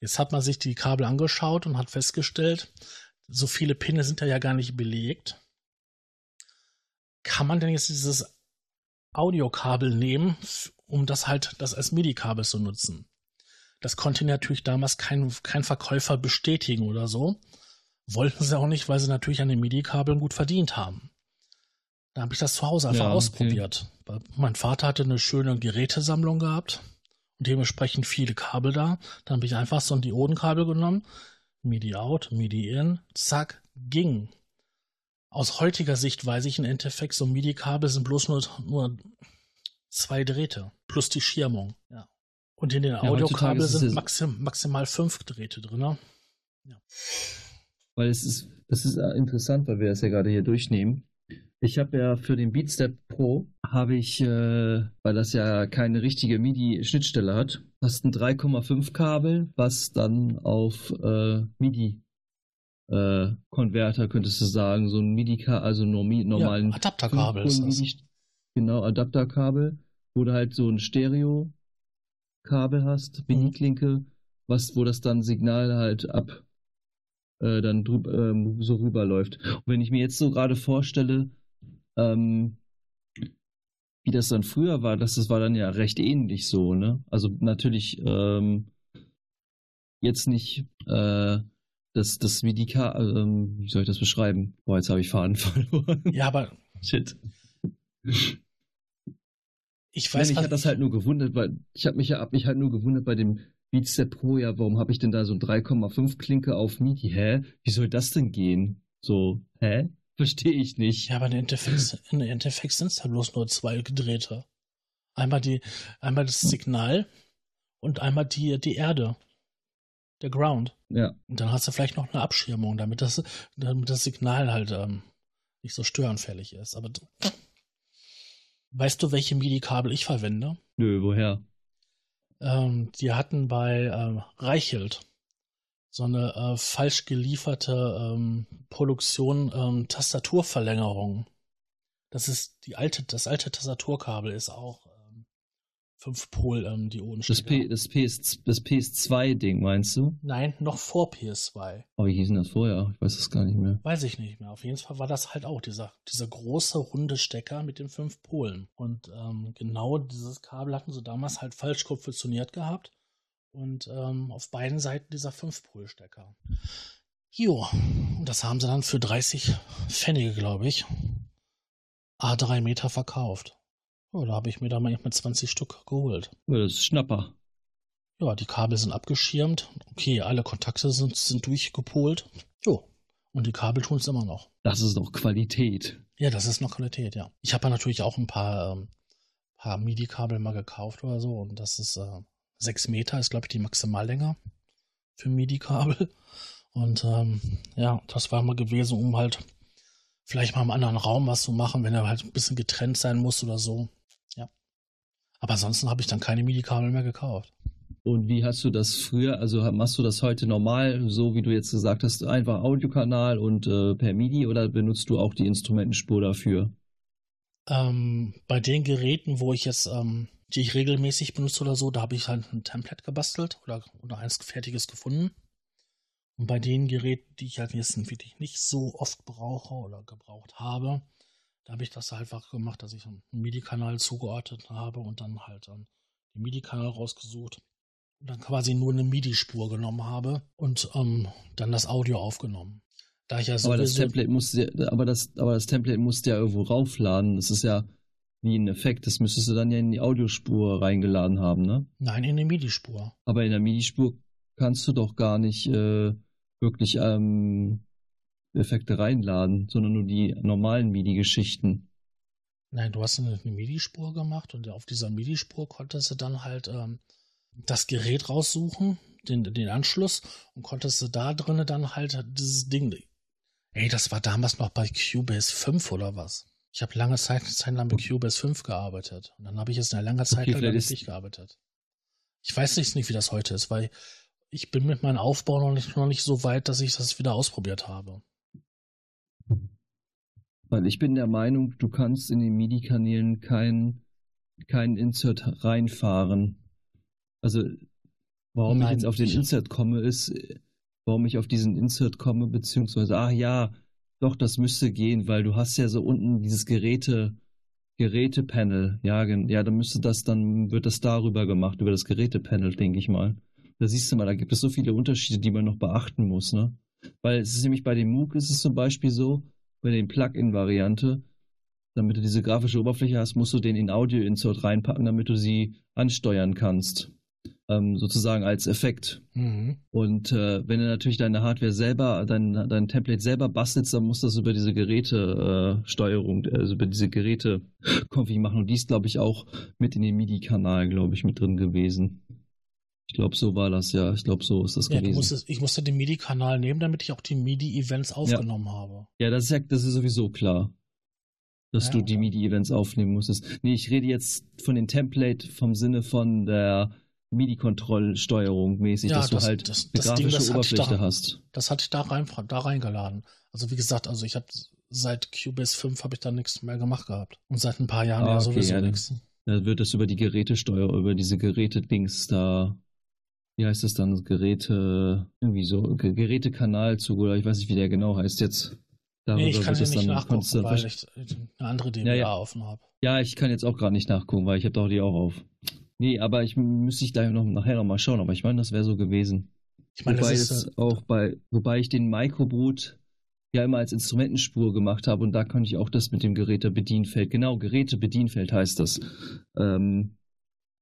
Jetzt hat man sich die Kabel angeschaut und hat festgestellt, so viele Pinne sind da ja gar nicht belegt. Kann man denn jetzt dieses Audiokabel nehmen, um das halt das als MIDI-Kabel zu nutzen? Das konnte natürlich damals kein, kein Verkäufer bestätigen oder so. Wollten sie auch nicht, weil sie natürlich an den MIDI-Kabeln gut verdient haben. Da habe ich das zu Hause einfach ja, ausprobiert. Okay. Mein Vater hatte eine schöne Gerätesammlung gehabt und dementsprechend viele Kabel da. Dann habe ich einfach so ein Diodenkabel genommen, MIDI out, MIDI in, zack, ging. Aus heutiger Sicht weiß ich im Endeffekt, so MIDI-Kabel sind bloß nur, nur zwei Drähte plus die Schirmung. Ja. Und in den ja, Audiokabel sind maxim, maximal fünf Drähte drin. Ne? Ja. Weil es ist, das ist äh, interessant, weil wir das ja gerade hier durchnehmen. Ich habe ja für den Beatstep Pro, habe ich, äh, weil das ja keine richtige MIDI-Schnittstelle hat, hast ein 3,5 Kabel, was dann auf äh, MIDI äh, Konverter, könntest du sagen, so ein MIDI, also normalen ja, Adapterkabel ist das. Genau, Adapterkabel, wo du halt so ein Stereo Kabel hast, MIDI-Klinke, mhm. was, wo das dann Signal halt ab äh, dann drüb, ähm, so rüberläuft. Und wenn ich mir jetzt so gerade vorstelle, ähm, wie das dann früher war, das, das war dann ja recht ähnlich so, ne? Also natürlich ähm, jetzt nicht äh, das, das wie die Ka ähm, wie soll ich das beschreiben? Boah, jetzt habe ich Faden verloren. Ja, aber Shit. Ich weiß, Nein, ich habe das halt nur gewundert, weil ich habe mich ja hab mich halt nur gewundert bei dem Beatstep Pro, ja, warum habe ich denn da so ein 3,5 Klinke auf MIDI? Hä? Wie soll das denn gehen? So, hä? Verstehe ich nicht. Ja, aber in Endeffekt, in Endeffekt sind es da bloß nur zwei gedrehte. Einmal die, einmal das Signal und einmal die, die Erde. Der Ground. Ja. Und dann hast du vielleicht noch eine Abschirmung, damit das, damit das Signal halt ähm, nicht so störanfällig ist. Aber weißt du, welche MIDI-Kabel ich verwende? Nö, woher? Ähm, die hatten bei äh, Reichelt so eine äh, falsch gelieferte ähm, Produktion ähm, Tastaturverlängerung. Das ist die alte, das alte Tastaturkabel ist auch 5 Pol ähm, Das, P, das, PS, das PS2-Ding, meinst du? Nein, noch vor PS2. Oh, wie hieß denn das vorher? Ich weiß es gar nicht mehr. Weiß ich nicht mehr. Auf jeden Fall war das halt auch dieser, dieser große runde Stecker mit den fünf Polen. Und ähm, genau dieses Kabel hatten sie damals halt falsch konfektioniert gehabt. Und ähm, auf beiden Seiten dieser 5-Pol-Stecker. Jo, das haben sie dann für 30 Pfennige, glaube ich, A3 Meter verkauft. Ja, da habe ich mir da mal 20 Stück geholt. Ja, das ist Schnapper. Ja, die Kabel sind abgeschirmt. Okay, alle Kontakte sind, sind durchgepolt. Jo. Und die Kabel tun es immer noch. Das ist noch Qualität. Ja, das ist noch Qualität, ja. Ich habe ja natürlich auch ein paar, ähm, paar MIDI-Kabel mal gekauft oder so. Und das ist äh, 6 Meter, ist glaube ich die Maximallänge für MIDI-Kabel. Und ähm, ja, das war mal gewesen, um halt vielleicht mal im anderen Raum was zu machen, wenn er halt ein bisschen getrennt sein muss oder so. Aber ansonsten habe ich dann keine MIDI-Kabel mehr gekauft. Und wie hast du das früher, also machst du das heute normal, so wie du jetzt gesagt hast, einfach Audiokanal und äh, per MIDI oder benutzt du auch die Instrumentenspur dafür? Ähm, bei den Geräten, wo ich jetzt, ähm, die ich regelmäßig benutze oder so, da habe ich halt ein Template gebastelt oder, oder eins fertiges gefunden. Und bei den Geräten, die ich halt jetzt wirklich nicht so oft brauche oder gebraucht habe, da habe ich das einfach gemacht, dass ich einen MIDI-Kanal zugeordnet habe und dann halt ähm, den MIDI-Kanal rausgesucht und dann quasi nur eine MIDI-Spur genommen habe und ähm, dann das Audio aufgenommen. Da ich ja aber das Template musste, aber das, aber das Template musste ja irgendwo raufladen. Das ist ja wie ein Effekt. Das müsstest du dann ja in die Audiospur reingeladen haben, ne? Nein, in die MIDI-Spur. Aber in der MIDI-Spur kannst du doch gar nicht äh, wirklich ähm, Effekte reinladen, sondern nur die normalen MIDI-Geschichten. Nein, du hast eine, MIDI-Spur gemacht und auf dieser MIDI-Spur konntest du dann halt ähm, das Gerät raussuchen, den, den Anschluss und konntest du da drinnen dann halt dieses Ding. Ey, das war damals noch bei Cubase 5 oder was? Ich habe lange Zeit, Zeit lang mit Cubase 5 gearbeitet und dann habe ich jetzt eine lange Zeit okay, lang damit gearbeitet. Ich weiß nicht, wie das heute ist, weil ich bin mit meinem Aufbau noch nicht, noch nicht so weit, dass ich das wieder ausprobiert habe. Weil ich bin der Meinung, du kannst in den MIDI-Kanälen kein, kein Insert reinfahren. Also, warum Nein, ich jetzt auf den Insert komme, ist, warum ich auf diesen Insert komme, beziehungsweise, ach ja, doch, das müsste gehen, weil du hast ja so unten dieses Geräte, Gerätepanel. Ja, ja, dann müsste das, dann wird das darüber gemacht, über das Gerätepanel, denke ich mal. Da siehst du mal, da gibt es so viele Unterschiede, die man noch beachten muss, ne? Weil es ist nämlich bei dem MOOC ist es zum Beispiel so, bei den Plugin-Variante, damit du diese grafische Oberfläche hast, musst du den in Audio-Insert reinpacken, damit du sie ansteuern kannst. ähm, sozusagen als Effekt. Mhm. Und äh, wenn du natürlich deine Hardware selber, dein, dein Template selber bastelst, dann musst du das über diese Gerätesteuerung, äh, also über diese Geräte Config machen. Und die ist, glaube ich, auch mit in den MIDI-Kanal, glaube ich, mit drin gewesen. Ich glaube, so war das, ja. Ich glaube, so ist das Ja, du gewesen. musstest, ich musste den MIDI-Kanal nehmen, damit ich auch die MIDI-Events aufgenommen habe. Ja, das ist ja, das ist sowieso klar. Dass Ja, du die MIDI-Events aufnehmen musstest. Nee, ich rede jetzt von dem Template vom Sinne von der MIDI-Kontrollsteuerung mäßig, Ja, dass du das- halt das- das Ding, grafische ich Oberfläche da- hast. Das hatte ich da, rein, da reingeladen. Also wie gesagt, also ich habe seit Cubase 5 habe ich da nichts mehr gemacht gehabt. Und seit ein paar Jahren Ah, ja okay, sowieso ja, dann- nichts. Da wird das über die Gerätesteuer, über diese Geräte-Dings da, wie heißt das dann, Geräte, irgendwie so, Ge- Gerätekanalzug oder ich weiß nicht, wie der genau heißt jetzt. Nee, ich kann das nicht dann- nachgucken, dann weil ich eine andere DWA Ja, ja. offen habe. Ja, ich kann jetzt auch gerade nicht nachgucken, weil ich habe doch die auch auf. Nee, aber ich müsste ich gleich noch nachher noch mal schauen, aber ich meine, das wäre so gewesen. Ich meine, das wobei ist, es äh, auch bei, wobei ich den Microboot ja immer als Instrumentenspur gemacht habe und da konnte ich auch das mit dem Gerätebedienfeld, genau, Gerätebedienfeld heißt das, ähm,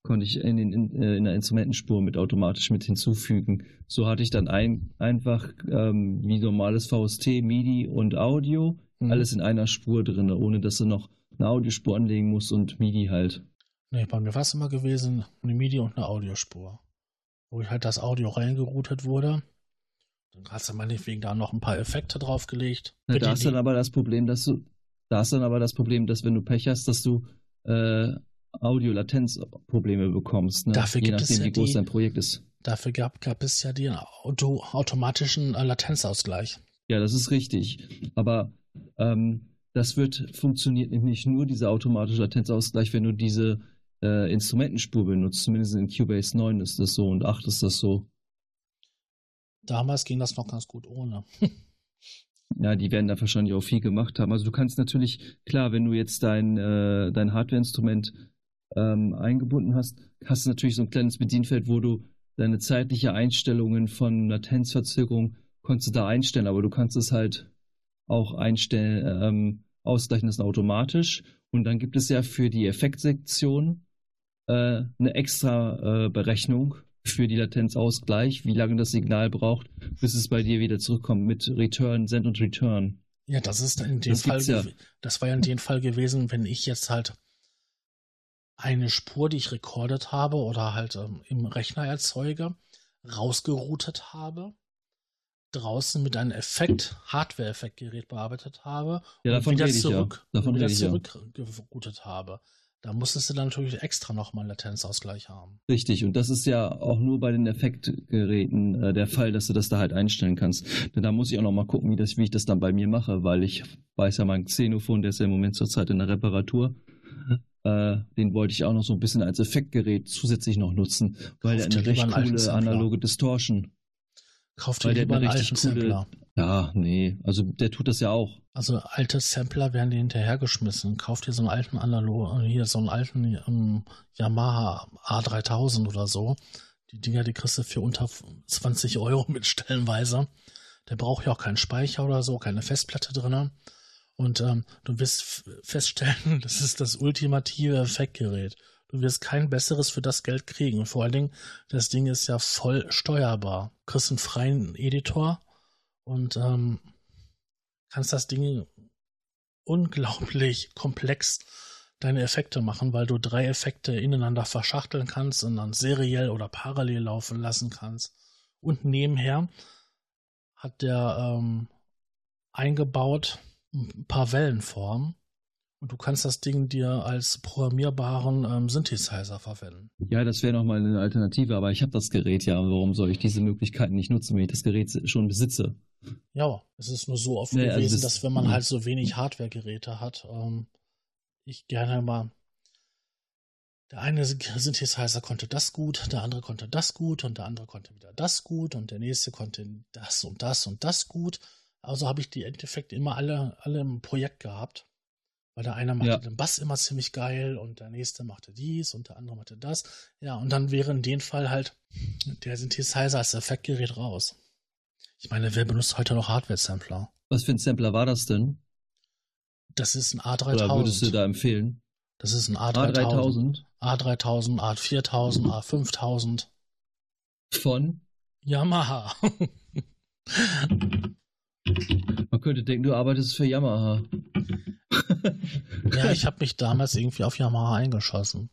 konnte ich in, den, in, äh, in der Instrumentenspur mit automatisch mit hinzufügen. So hatte ich dann ein, einfach ähm, wie normales VST, MIDI und Audio, Mhm. alles in einer Spur drin, ohne dass du noch eine Audiospur anlegen musst und MIDI halt. Nee, bei mir war es immer gewesen, eine MIDI und eine Audiospur. Wo ich halt das Audio reingeroutet wurde. Dann hast du meinetwegen da noch ein paar Effekte draufgelegt. Na, da ist dann aber das Problem, dass du, da ist dann aber das Problem, dass wenn du Pech hast, dass du äh, Audio-Latenz-Probleme bekommst, ne? Dafür je gibt es nachdem, ja wie groß die- dein Projekt ist. Dafür gab, gab es ja den Auto, automatischen äh, Latenzausgleich. Ja, das ist richtig. Aber ähm, das wird funktioniert nicht nur dieser automatische Latenzausgleich, wenn du diese äh, Instrumentenspur benutzt. Zumindest in Cubase 9 ist das so und 8 ist das so. Damals ging das noch ganz gut ohne. Ja, die werden da wahrscheinlich auch viel gemacht haben. Also du kannst natürlich, klar, wenn du jetzt dein, äh, dein Hardware-Instrument ähm, eingebunden hast, hast du natürlich so ein kleines Bedienfeld, wo du deine zeitliche Einstellungen von Latenzverzögerung konntest du da einstellen, aber du kannst es halt auch einstellen, ähm, ausgleichen lassen automatisch. Und dann gibt es ja für die Effektsektion äh, eine extra äh, Berechnung für die Latenzausgleich, wie lange das Signal braucht, bis es bei dir wieder zurückkommt mit Return, Send und Return. Ja, das ist in dem Das Fall, ja. das war ja in dem Fall gewesen, wenn ich jetzt halt eine Spur, die ich rekordet habe oder halt ähm, im Rechner erzeuge, rausgeroutet habe, draußen mit einem Effekt, Hardware-Effektgerät bearbeitet habe Ja, und davon wieder ich ja. zurück, Davon wieder ich ja. zurückgeroutet habe. Da musstest du dann natürlich extra nochmal einen Latenzausgleich haben. Richtig, und das ist ja auch nur bei den Effektgeräten äh, der Fall, dass du das da halt einstellen kannst. Denn da muss ich auch noch mal gucken, wie, das, wie ich das dann bei mir mache, weil ich weiß ja, mein Xenophon, der ist ja im Moment zurzeit in der Reparatur. Äh, den wollte ich auch noch so ein bisschen als Effektgerät zusätzlich noch nutzen, weil Kauf der eine recht coole analoge Distortion. Kauf dir Weil der einen eine alten coole- Sampler. Ja, nee, also der tut das ja auch. Also alte Sampler werden dir hinterhergeschmissen. Kauf dir so einen alten Analog, hier so einen alten ähm, Yamaha A3000 oder so. Die Dinger, die kriegst du für unter 20 Euro mit stellenweise. Der braucht ja auch keinen Speicher oder so, keine Festplatte drin. Und ähm, du wirst feststellen, das ist das ultimative Effektgerät. Du wirst kein besseres für das Geld kriegen. Vor allen Dingen, das Ding ist ja voll steuerbar. Du kriegst einen freien Editor und ähm, kannst das Ding unglaublich komplex deine Effekte machen, weil du drei Effekte ineinander verschachteln kannst und dann seriell oder parallel laufen lassen kannst. Und nebenher hat der ähm, eingebaut ein paar Wellenformen und du kannst das Ding dir als programmierbaren ähm, Synthesizer verwenden. Ja, das wäre nochmal eine Alternative, aber ich habe das Gerät ja. Warum soll ich diese Möglichkeiten nicht nutzen, wenn ich das Gerät schon besitze? Ja, es ist nur so oft Nee, also gewesen, das- dass wenn man halt so wenig Hardware-Geräte hat, ähm, ich gerne mal. Der eine Synthesizer konnte das gut, der andere konnte das gut und der andere konnte wieder das gut und der nächste konnte das und das und das gut. Also habe ich die Endeffekte immer alle, alle im Projekt gehabt. Weil der eine machte Ja. den Bass immer ziemlich geil und der nächste machte dies und der andere machte das. Ja, und dann wäre in dem Fall halt der Synthesizer als Effektgerät raus. Ich meine, wer benutzt heute noch Hardware-Sampler? Was für ein Sampler war das denn? Das ist ein Oder würdest du A3000. da empfehlen? Das ist ein A3000. A3000? A3000, A4000, A5000. Von? Yamaha. Man könnte denken, du arbeitest für Yamaha. ja, ich habe mich damals irgendwie auf Yamaha eingeschossen.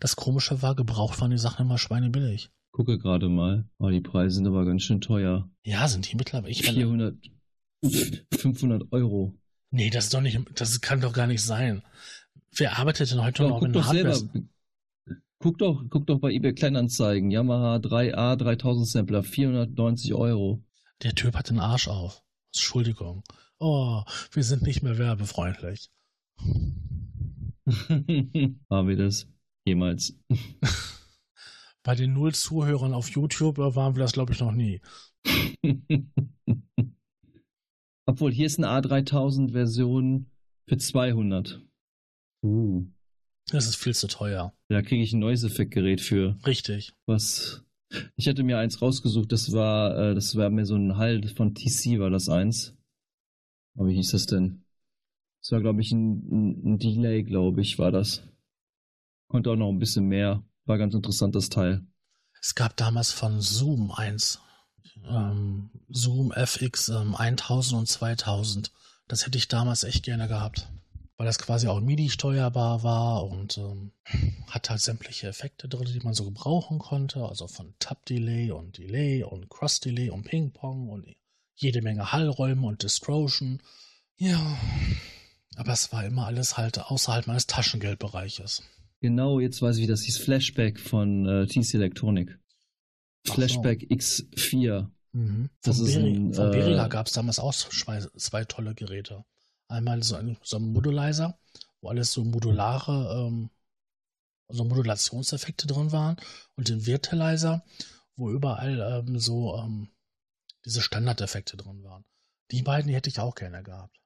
Das Komische war, gebraucht waren die Sachen immer schweinebillig. Gucke gerade mal. Oh, die Preise sind aber ganz schön teuer. Ja, sind die mittlerweile. Ich 400, 500 Euro. Nee, das ist doch nicht, das kann doch gar nicht sein. Wer arbeitet denn heute noch in doch Hardware? Guck doch, guck doch bei eBay Kleinanzeigen. Yamaha 3A 3000 Sampler, 490 Euro. Der Typ hat den Arsch auf. Entschuldigung. Oh, wir sind nicht mehr werbefreundlich. Haben wir das jemals? Bei den null Zuhörern auf YouTube waren wir das, glaube ich, noch nie. Obwohl, hier ist eine A3000-Version für 200. Uh, Das ist viel zu teuer. da kriege ich ein neues Effektgerät für. Richtig. Was? Ich hatte mir eins rausgesucht, das war, äh, das war mir so ein Halt von TC, war das eins. Aber wie hieß das denn? Das war, glaube ich, ein, ein, ein Delay, glaube ich, war das. Konnte auch noch ein bisschen mehr. War ganz interessant, das Teil. Es gab damals von Zoom eins. Ähm, Zoom FX ähm, 1000 und 2000. Das hätte ich damals echt gerne gehabt. Weil das quasi auch MIDI steuerbar war und ähm, hat halt sämtliche Effekte drin, die man so gebrauchen konnte. Also von Tap Delay und Delay und Cross Delay und Ping Pong und jede Menge Hallräume und Distortion. Ja. Aber es war immer alles halt außerhalb meines Taschengeldbereiches. Genau, jetzt weiß ich, wie das hieß. Flashback von äh, TC Electronic. Ach so. Flashback X4. Mhm. Das von ist Beri ein, von äh, gab es damals auch zwei, zwei tolle Geräte. Einmal so ein, so ein Modulizer, wo alles so modulare, ähm, so Modulationseffekte drin waren und den Virtualizer, wo überall ähm, so ähm, diese Standardeffekte drin waren. Die beiden hätte ich auch gerne gehabt.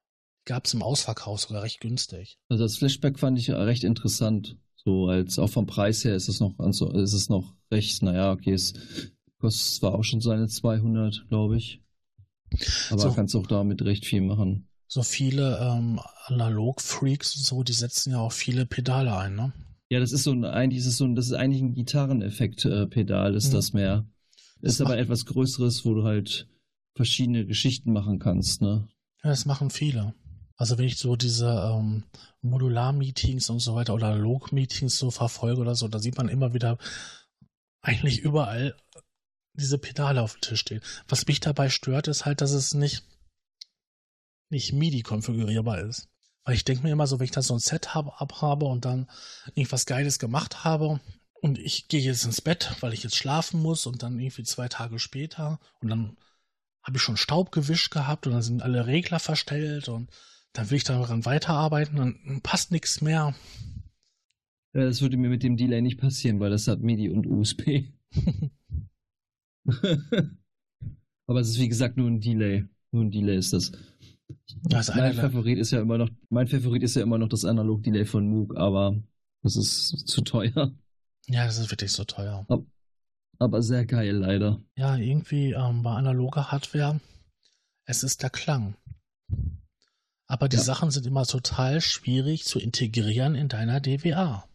Gab es im Ausverkauf sogar recht günstig. Also das Flashback fand ich recht interessant. So als auch vom Preis her ist es noch, also ist es noch recht, naja, okay, es kostet zwar auch schon seine 200, glaube ich. Aber So. kannst auch damit recht viel machen. So viele ähm, Analog-Freaks und so, die setzen ja auch viele Pedale ein, ne? Ja, das ist so ein, eigentlich ist es so ein, das ist eigentlich ein Gitarreneffekt-Pedal, ist Mhm. das mehr. Das ist aber etwas Größeres, wo du halt verschiedene Geschichten machen kannst, ne? Ja, das machen viele. Also wenn ich so diese ähm, Modular-Meetings und so weiter oder Analog-Meetings so verfolge oder so, da sieht man immer wieder eigentlich überall diese Pedale auf dem Tisch stehen. Was mich dabei stört, ist halt, dass es nicht, nicht MIDI konfigurierbar ist. Weil ich denke mir immer so, wenn ich da so ein Set hab, abhabe und dann irgendwas Geiles gemacht habe und ich gehe jetzt ins Bett, weil ich jetzt schlafen muss und dann irgendwie zwei Tage später und dann habe ich schon Staub gewischt gehabt und dann sind alle Regler verstellt und dann will ich daran weiterarbeiten, dann passt nichts mehr. Ja, das würde mir mit dem Delay nicht passieren, weil das hat MIDI und USB. aber es ist wie gesagt nur ein Delay. Nur ein Delay ist das. Das mein einer Favorit ist ja immer noch, mein Favorit ist ja immer noch das Analog-Delay von Moog, aber das ist zu teuer. Ja, das ist wirklich so teuer. Aber sehr geil, leider. Ja, irgendwie ähm, bei analoger Hardware, es ist der Klang. Aber die Ja. Sachen sind immer total schwierig zu integrieren in deiner DWA.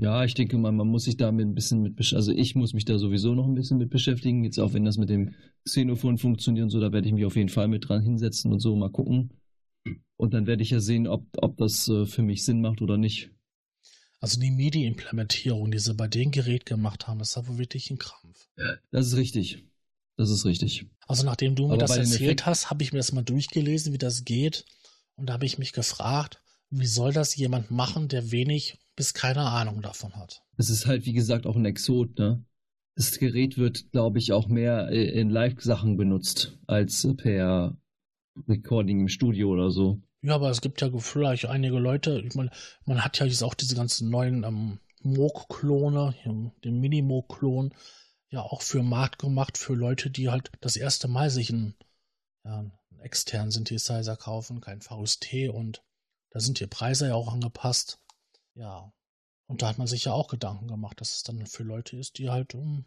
Ja, ich denke mal, man muss sich damit ein bisschen mit, besch- also ich muss mich da sowieso noch ein bisschen mit beschäftigen. Jetzt auch wenn das mit dem Xenophon funktioniert und so, da werde ich mich auf jeden Fall mit dran hinsetzen und so mal gucken. Und dann werde ich ja sehen, ob, ob das äh, für mich Sinn macht oder nicht. Also die MIDI-Implementierung, die sie bei dem Gerät gemacht haben, das war wohl wirklich ein Krampf. Das ist richtig. Das ist richtig. Also nachdem du mir Aber das erzählt Effekten- hast, habe ich mir das mal durchgelesen, wie das geht. Und da habe ich mich gefragt, wie soll das jemand machen, der wenig bis keine Ahnung davon hat? Es ist halt, wie gesagt, auch ein Exot, ne? Das Gerät wird, glaube ich, auch mehr äh, in Live-Sachen benutzt als per Recording im Studio oder so. Ja, aber es gibt ja vielleicht einige Leute, ich meine, man hat ja jetzt auch diese ganzen neuen ähm, Moog-Klone, den Mini-Moog-Klon, ja auch für Markt gemacht, für Leute, die halt das erste Mal sich einen, ja, einen externen Synthesizer kaufen, kein VST und da sind die Preise ja auch angepasst. Ja, und da hat man sich ja auch Gedanken gemacht, dass es dann für Leute ist, die halt um,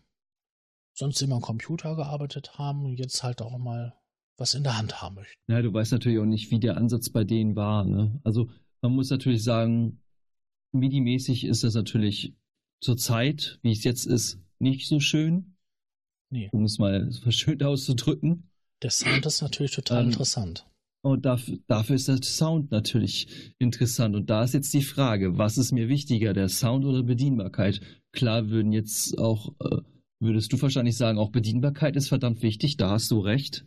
sonst immer am Computer gearbeitet haben und jetzt halt auch mal was in der Hand haben möchten. Ja, du weißt natürlich auch nicht, wie der Ansatz bei denen war, ne? Also, man muss natürlich sagen, MIDI-mäßig ist das natürlich zur Zeit, wie es jetzt ist, nicht so schön. Nee. Um es mal verschönt auszudrücken. Der Sound ist natürlich total Ähm, interessant. Und dafür, dafür ist der Sound natürlich interessant. Und da ist jetzt die Frage, was ist mir wichtiger, der Sound oder Bedienbarkeit? Klar würden jetzt auch, äh, würdest du wahrscheinlich sagen, auch Bedienbarkeit ist verdammt wichtig, da hast du recht.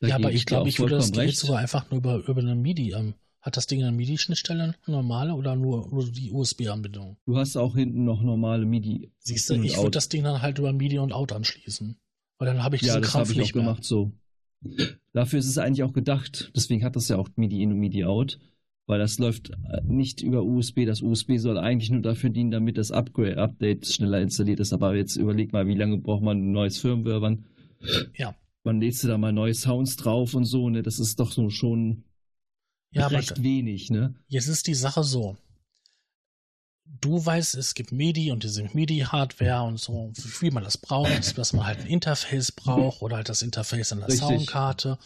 Da ja, aber ich glaube, ich würde das Gerät sogar einfach nur über, über eine MIDI. Ähm, hat das Ding eine MIDI-Schnittstelle, normale, oder nur, nur die USB-Anbindung? Du hast auch hinten noch normale MIDI. Siehst du, ich würde das Ding dann halt über MIDI und Out anschließen. Weil dann habe ich Ja, diese das Kraft habe ich auch nicht gemacht so. Dafür ist es eigentlich auch gedacht. Deswegen hat das ja auch MIDI in und MIDI out. Weil das läuft äh, nicht über USB. Das USB soll eigentlich nur dafür dienen, damit das Upgrade-Update schneller installiert ist. Aber jetzt überleg mal, wie lange braucht man ein neues Firmware? Wann, Ja. wann lädst du da mal neue Sounds drauf und so? Ne? Das ist doch so schon Ja, recht wenig, ne? Jetzt ist die Sache so. Du weißt, es gibt MIDI und diese MIDI-Hardware und so, wie man das braucht, dass man halt ein Interface braucht oder halt das Interface an der Richtig. Soundkarte.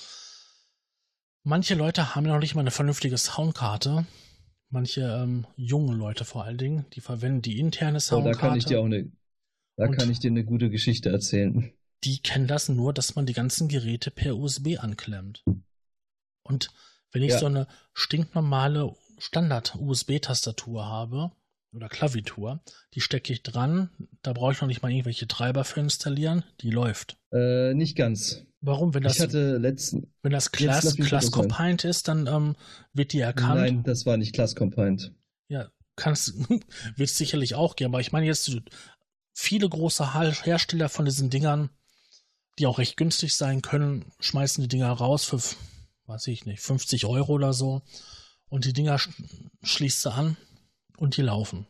Manche Leute haben ja noch nicht mal eine vernünftige Soundkarte. Manche ähm, junge Leute vor allen Dingen, die verwenden die interne So, da Soundkarte. kann ich dir auch eine, da kann ich dir eine gute Geschichte erzählen. die kennen das nur, dass man die ganzen Geräte per USB anklemmt. Und wenn ich Ja. so eine stinknormale Standard-USB-Tastatur habe oder Klaviatur, die stecke ich dran, da brauche ich noch nicht mal irgendwelche Treiber für installieren, die läuft. Äh, nicht ganz. Warum? Wenn das, ich hatte letzten. wenn das lass Class, Class. Compliant ist, dann ähm, wird die erkannt. Nein, das war nicht Class Compliant. Ja, kannst, wird es sicherlich auch geben, aber ich meine jetzt viele große Hersteller von diesen Dingern, die auch recht günstig sein können, schmeißen die Dinger raus für, weiß ich nicht, 50 Euro oder so und die Dinger sch schließt du an und die laufen.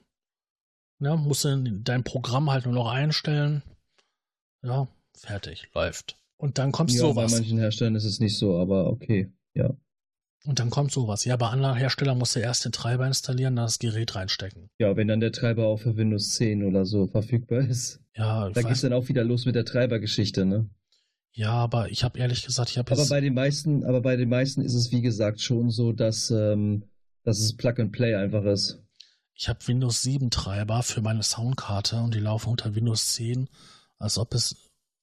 Ja, musst du in dein Programm halt nur noch einstellen. Ja, fertig, läuft. Und dann kommt Ja, sowas. bei manchen Herstellern ist es nicht so, aber okay. Ja. Und dann kommt sowas. Ja, bei anderen Herstellern musst du erst den Treiber installieren, dann das Gerät reinstecken. Ja, wenn dann der Treiber auch für Windows 10 oder so verfügbar ist. Ja, Da geht's dann auch wieder los mit der Treibergeschichte, ne? Ja, aber ich habe ehrlich gesagt, ich habe Aber bei den meisten, aber bei den meisten ist es wie gesagt schon so, dass, ähm, dass es Plug and Play einfach ist. Ich habe Windows 7 Treiber für meine Soundkarte und die laufen unter Windows 10, als ob es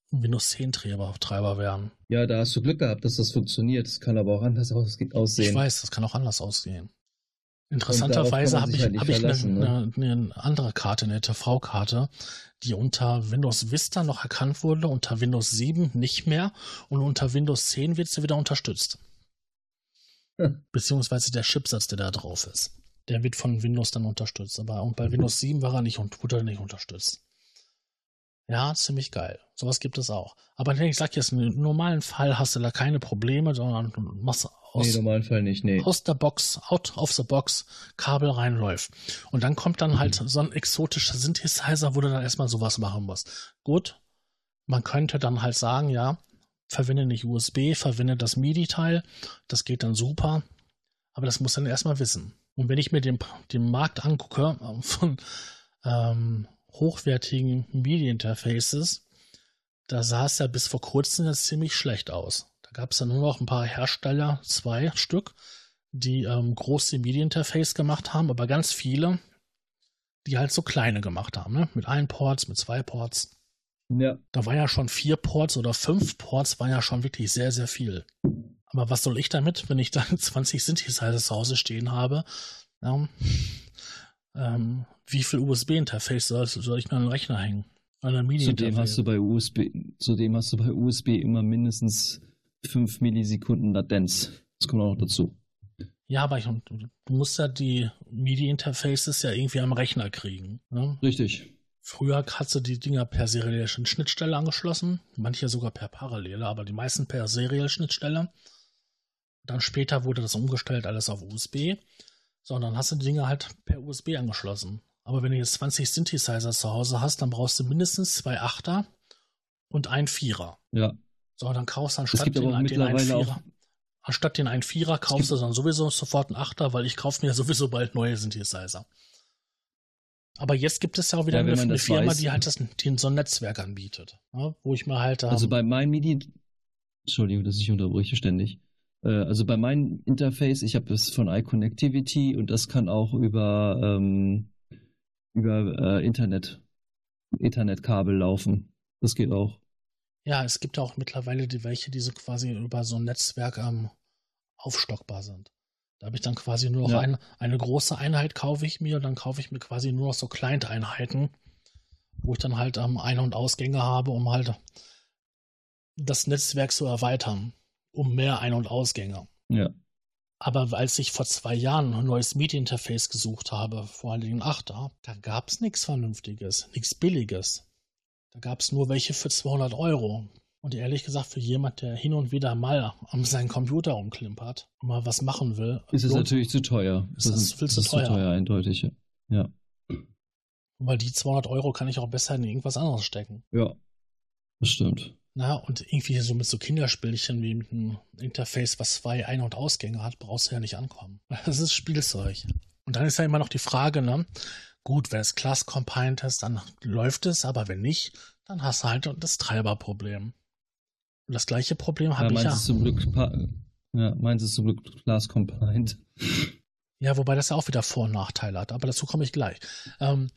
Windows 10 Treiber, Treiber wären. Ja, da hast du Glück gehabt, dass das funktioniert. Es kann aber auch anders aussehen. Ich weiß, das kann auch anders ausgehen. Interessanterweise habe ich, man hab ich halt eine, verlassen, eine, eine andere Karte, eine TV-Karte, die unter Windows Vista noch erkannt wurde, unter Windows 7 nicht mehr und unter Windows 10 wird sie wieder unterstützt. Hm. Beziehungsweise der Chipsatz, der da drauf ist. Der wird von Windows dann unterstützt. Aber und bei Windows 7 war er nicht und wurde er nicht unterstützt. Ja, ziemlich geil. Sowas gibt es auch. Aber ich sag jetzt, im normalen Fall hast du da keine Probleme, sondern du machst aus, Nee, normalen Fall nicht, nee. aus der Box, out of the box, Kabel reinläuft. Und dann kommt dann halt so ein exotischer Synthesizer, wo du dann erstmal sowas machen musst. Gut, man könnte dann halt sagen, ja, verwende nicht USB, verwende das MIDI-Teil, das geht dann super, aber das muss dann erstmal wissen. Und wenn ich mir den, den Markt angucke von ähm, hochwertigen MIDI-Interfaces, da sah es ja bis vor kurzem jetzt ziemlich schlecht aus. Da gab es dann nur noch ein paar Hersteller, zwei Stück, die ähm, große MIDI-Interface gemacht haben, aber ganz viele, die halt so kleine gemacht haben, ne? mit ein Ports, mit zwei Ports. Ja, Da war ja schon vier Ports oder fünf Ports, war ja schon wirklich sehr, sehr viel. Aber was soll ich damit, wenn ich dann 20 Synthesizer zu Hause stehen habe? Ja, ähm, wie viel USB-Interface soll, soll ich mir an den Rechner hängen? An der zudem hast du bei USB, zudem hast du bei USB immer mindestens 5 Millisekunden Latenz. Das kommt auch noch dazu. Ja, aber ich, du musst ja die MIDI-Interfaces ja irgendwie am Rechner kriegen. Ne? Richtig. Früher hast du die Dinger per serielle Schnittstelle angeschlossen, manche sogar per parallele, aber die meisten per serielle Schnittstelle. Dann später wurde das umgestellt, alles auf USB. So, und dann hast du die Dinger halt per USB angeschlossen. Aber wenn du jetzt 20 Synthesizer zu Hause hast, dann brauchst du mindestens zwei Achter und ein Vierer. Ja. So, dann kaufst du anstatt den, den einen. Vierer, anstatt den einen Vierer kaufst du dann sowieso sofort einen Achter, weil ich kaufe mir sowieso bald neue Synthesizer. Aber jetzt gibt es ja auch wieder Ja, eine, Firma, weiß. die halt das, die so ein Netzwerk anbietet, ja, wo ich mir halt ähm, Also bei meinem MIDI, Entschuldigung, dass ich unterbreche ständig. Äh, Also bei meinem Interface, ich habe das von iConnectivity und das kann auch über, ähm, über äh, Internet, Ethernet-Kabel laufen. Das geht auch. Ja, es gibt auch mittlerweile die welche, die so quasi über so ein Netzwerk ähm, aufstockbar sind. Da habe ich dann quasi nur noch Ja. ein, eine große Einheit kaufe ich mir und dann kaufe ich mir quasi nur noch so Client-Einheiten, wo ich dann halt ähm, Ein- und Ausgänge habe, um halt das Netzwerk zu erweitern, um mehr Ein- und Ausgänge. Ja. Aber als ich vor zwei Jahren ein neues Medieninterface gesucht habe, vor allen Dingen 8er, da gab es nichts Vernünftiges, nichts Billiges. Da gab es nur welche für 200 Euro. Und ehrlich gesagt, für jemand, der hin und wieder mal an seinen Computer umklimpert und mal was machen will, Ist es natürlich zu teuer. Ist das viel zu ist teuer. eindeutig. Ja. weil die 200 Euro kann ich auch besser in irgendwas anderes stecken. Ja. Das stimmt. Na, und irgendwie so mit so Kinderspielchen wie mit einem Interface, was zwei Ein- und Ausgänge hat, brauchst du ja nicht ankommen. Das ist Spielzeug. Und dann ist ja immer noch die Frage, ne? Gut, wenn es Class Compiled ist, dann läuft es, aber wenn nicht, dann hast du halt das Treiberproblem. Und das gleiche Problem Ja, habe ich meins ja. ist zum Glück ja, meins ist zum Glück Class Compliant. Ja, wobei das ja auch wieder Vor- und Nachteile hat, aber dazu komme ich gleich. Ähm,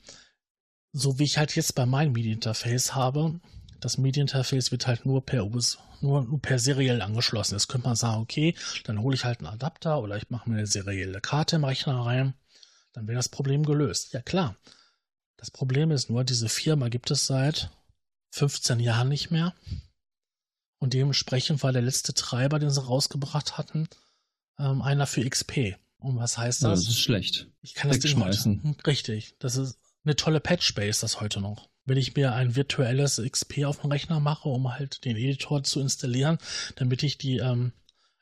so wie ich halt jetzt bei meinem MIDI-Interface habe, das MIDI-Interface wird halt nur per US, nur, nur per seriell angeschlossen. Jetzt könnte man sagen, okay, dann hole ich halt einen Adapter oder ich mache mir eine serielle Karte im Rechner rein, dann wäre das Problem gelöst. Ja klar. Das Problem ist nur, diese Firma gibt es seit 15 Jahren nicht mehr. Und dementsprechend war der letzte Treiber, den sie rausgebracht hatten, ähm, einer für XP. Und was heißt das? das ist schlecht. Ich kann das Ding Wegschmeißen. heute. Richtig. Das ist eine tolle Patchbase, das heute noch. Wenn ich mir ein virtuelles XP auf dem Rechner mache, um halt den Editor zu installieren, damit ich die ähm,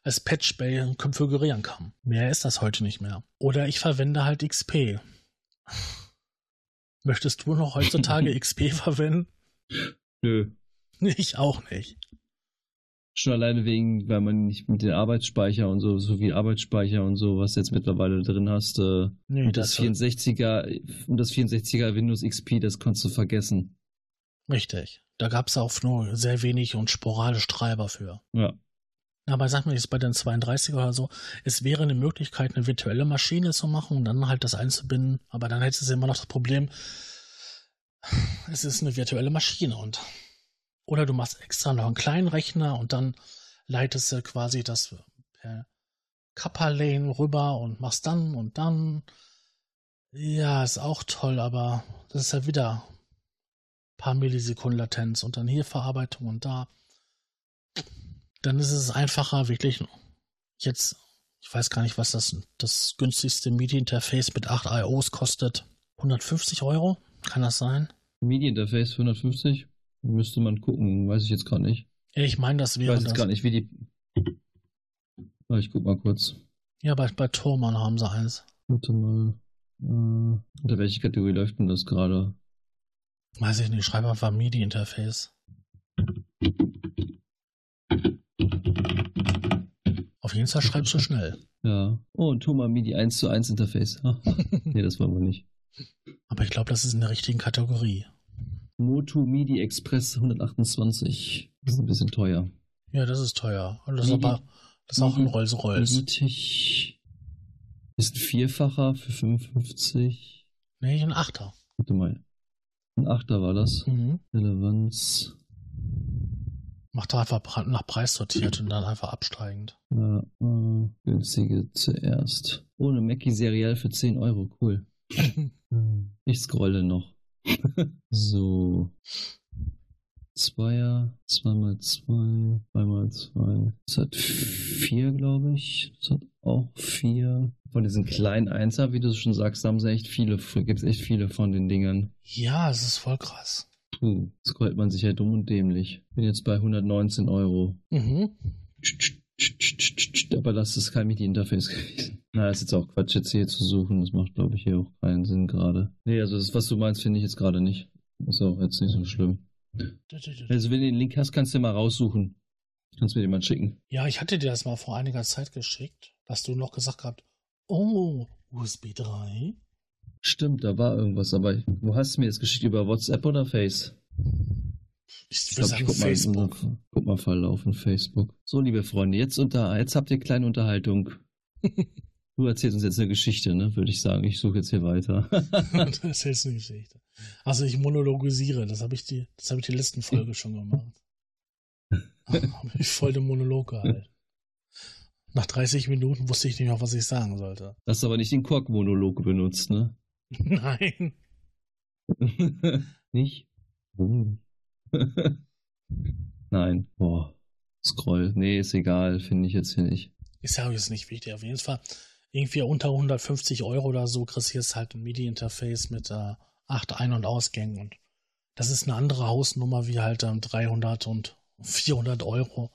als Patchbase konfigurieren kann. Mehr ist das heute nicht mehr. Oder ich verwende halt XP. Möchtest du noch heutzutage XP verwenden? Nö. Ich auch nicht. Schon alleine wegen, weil man nicht mit den Arbeitsspeicher und so, so viel Arbeitsspeicher und so, was jetzt mittlerweile drin hast, äh, Nee, und das 64er, und das 64er Windows XP, das konntest du vergessen. Richtig. Da gab es auch nur sehr wenig und sporadisch Treiber für. Ja. Aber sag mal jetzt bei den 32 oder so, es wäre eine Möglichkeit, eine virtuelle Maschine zu machen und dann halt das einzubinden, aber dann hättest du immer noch das Problem, es ist eine virtuelle Maschine und oder du machst extra noch einen kleinen Rechner und dann leitest du quasi das per Kappa-Lane rüber und machst dann und dann. Ja, ist auch toll, aber das ist ja wieder ein paar Millisekunden Latenz und dann hier Verarbeitung und da dann ist es einfacher, wirklich jetzt, ich weiß gar nicht, was das, das günstigste MIDI-Interface mit 8 IOs kostet. 150 Euro? Kann das sein? MIDI-Interface 450? Müsste man gucken, weiß ich jetzt gerade nicht. Ich meine, das Ich wäre weiß jetzt gar nicht, wie die. Ah, Ich guck mal kurz. Ja, bei, bei Thormann haben sie eins. Warte mal. Äh, unter welche Kategorie läuft denn das gerade? Weiß ich nicht, schreib einfach MIDI-Interface. Auf jeden Fall schreibst du schnell. Ja. Oh, ein Thoma MIDI 1 zu 1 Interface. Nee, das wollen wir nicht. Aber ich glaube, das ist in der richtigen Kategorie. Motu MIDI Express 128. Das ist ein bisschen teuer. Ja, das ist teuer. Und das ist aber das ist auch ein MIDI- Rolls-Royce. MIDI ist ein Vierfacher für 55. Nee, ein Achter. Warte mal. Ein Achter war das. Mhm. Relevanz. Macht doch einfach nach Preis sortiert und dann einfach absteigend. Ja, äh, günstige zuerst. Ohne Mackie seriell für 10 Euro. Cool. Ich scrolle noch. So. Zweier, zweimal zwei, zweimal zwei. Das hat vier, glaube ich. Das hat auch vier. Von diesen kleinen Einser, wie du schon sagst, haben sie echt viele, gibt es echt viele von den Dingern. Ja, es ist voll krass. Puh, scrollt man sich ja dumm und dämlich. Bin jetzt bei 119 Euro. Mhm. Aber das ist kein MIDI-Interface gewesen. Na, ist jetzt auch Quatsch, jetzt hier zu suchen. Das macht, glaube ich, hier auch keinen Sinn gerade. Nee, also das, was du meinst, finde ich jetzt gerade nicht. Ist auch jetzt nicht so schlimm. Also, wenn du den Link hast, kannst du den mal raussuchen. Kannst mir den mal schicken. Ja, ich hatte dir das mal vor einiger Zeit geschickt, dass du noch gesagt hast, oh, USB 3? Stimmt, da war irgendwas, aber wo hast du mir das geschickt? Über WhatsApp oder Face? Ich Ich glaube, ich guck mal, Facebook. unser- guck mal Verlauf in Facebook. So, liebe Freunde, jetzt unter, jetzt habt ihr kleine Unterhaltung. Du erzählst uns jetzt eine Geschichte, ne? Würde ich sagen. Ich suche jetzt hier weiter. das ist eine Geschichte. Also ich monologisiere, das habe ich die, das habe ich die letzten Folge schon gemacht. Hab ich voll den Monolog gehalten. Nach 30 Minuten wusste ich nicht mehr, was ich sagen sollte. Hast aber nicht den Kork-Monolog benutzt, ne? Nein. nicht? Nein. Boah. Scroll. Nee, ist egal, finde ich jetzt hier nicht. Ist ja jetzt nicht wichtig. Auf jeden Fall irgendwie unter 150 Euro oder so kriegst du jetzt halt ein MIDI-Interface mit äh, acht Ein- und Ausgängen. Und das ist eine andere Hausnummer wie halt ähm, 300 und 400 Euro,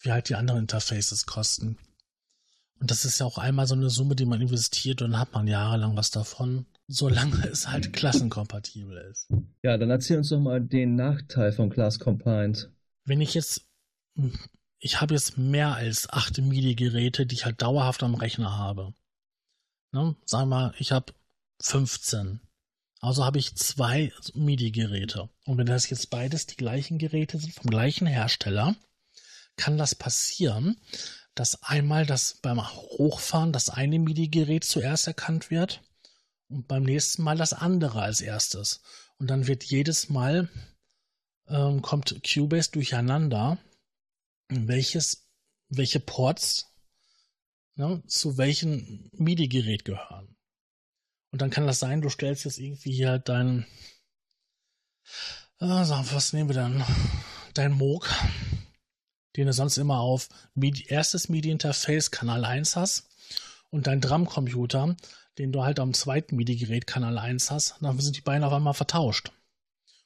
wie halt die anderen Interfaces kosten. Und das ist ja auch einmal so eine Summe, die man investiert und dann hat man jahrelang was davon, solange es halt klassenkompatibel ist. Ja, dann erzähl uns doch mal den Nachteil von Class Compliant. Wenn ich jetzt, ich habe jetzt mehr als acht MIDI-Geräte, die ich halt dauerhaft am Rechner habe. Ne? Sagen wir mal, ich habe 15. Also habe ich zwei MIDI-Geräte. Und wenn das jetzt beides die gleichen Geräte sind, vom gleichen Hersteller, kann das passieren, dass einmal das beim Hochfahren das eine MIDI-Gerät zuerst erkannt wird und beim nächsten Mal das andere als erstes. Und dann wird jedes Mal ähm, kommt Cubase durcheinander, welches, welche Ports ne, zu welchem MIDI-Gerät gehören. Und dann kann das sein, du stellst jetzt irgendwie hier dein, äh, was nehmen wir dann? Dein Moog, den du sonst immer auf MIDI, erstes MIDI-Interface Kanal 1 hast und dein Drumcomputer, den du halt am zweiten MIDI-Gerät Kanal 1 hast, dann sind die beiden auf einmal vertauscht.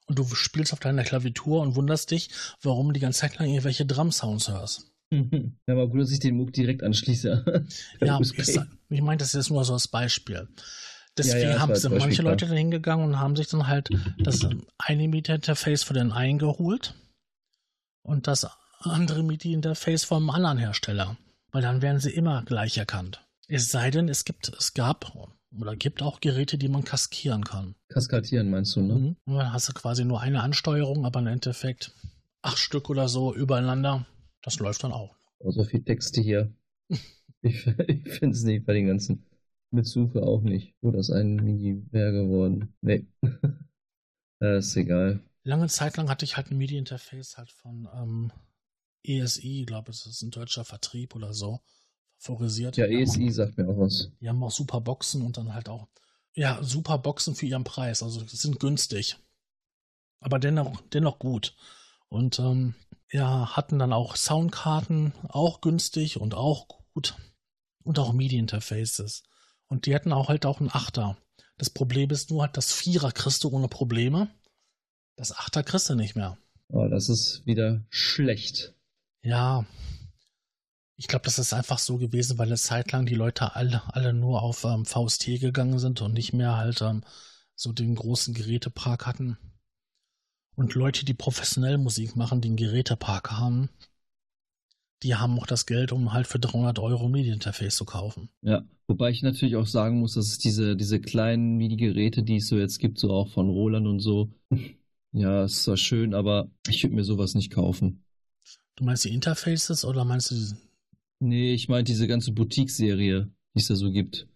Und du spielst auf deiner Klaviatur und wunderst dich, warum du die ganze Zeit lang irgendwelche Drum-Sounds hörst. Ja, aber gut, dass ich den MOOC direkt anschließe. ja, ist, ich meine, das ist nur so als Beispiel. Deswegen ja, ja, haben sind manche Leute dann hingegangen und haben sich dann halt das eine MIDI-Interface für den einen geholt und das andere MIDI-Interface vom anderen Hersteller. Weil dann werden sie immer gleich erkannt. Es sei denn, es gibt, es gab oder gibt auch Geräte, die man kaskieren kann. Kaskadieren meinst du, ne? Mhm. Und dann hast du quasi nur eine Ansteuerung, aber im Endeffekt acht Stück oder so übereinander. Das läuft dann auch. Oh, so viel Texte hier. ich ich finde es nicht bei den ganzen mit Suche auch nicht. Wo das ein Mini wäre geworden. Nee. das ist egal. Lange Zeit lang hatte ich halt ein MIDI-Interface halt von ähm, ESI, glaube ich, das ist ein deutscher Vertrieb oder so, favorisiert. Ja, ESI sagt mir auch was. Die haben auch super Boxen und dann halt auch, ja, super Boxen für ihren Preis. Also sind günstig. Aber dennoch, dennoch gut. Und ähm, ja, hatten dann auch Soundkarten, auch günstig und auch gut. Und auch MIDI-Interfaces. Und die hätten auch halt auch einen Achter. Das Problem ist nur, halt das Vierer kriegst du ohne Probleme. Das Achter kriegst du nicht mehr. Oh, das ist wieder schlecht. Ja. Ich glaube, das ist einfach so gewesen, weil eine Zeit lang die Leute alle, alle nur auf ähm, VST gegangen sind und nicht mehr halt ähm, so den großen Gerätepark hatten. Und Leute, die professionell Musik machen, den Gerätepark haben, die haben auch das Geld, um halt für 300 Euro MIDI-Interface zu kaufen. Ja, wobei ich natürlich auch sagen muss, dass es diese, diese kleinen MIDI-Geräte, die es so jetzt gibt, so auch von Roland und so, ja, ist zwar schön, aber ich würde mir sowas nicht kaufen. Du meinst die Interfaces oder meinst du? Nee, ich meine diese ganze Boutique-Serie, die es da so gibt.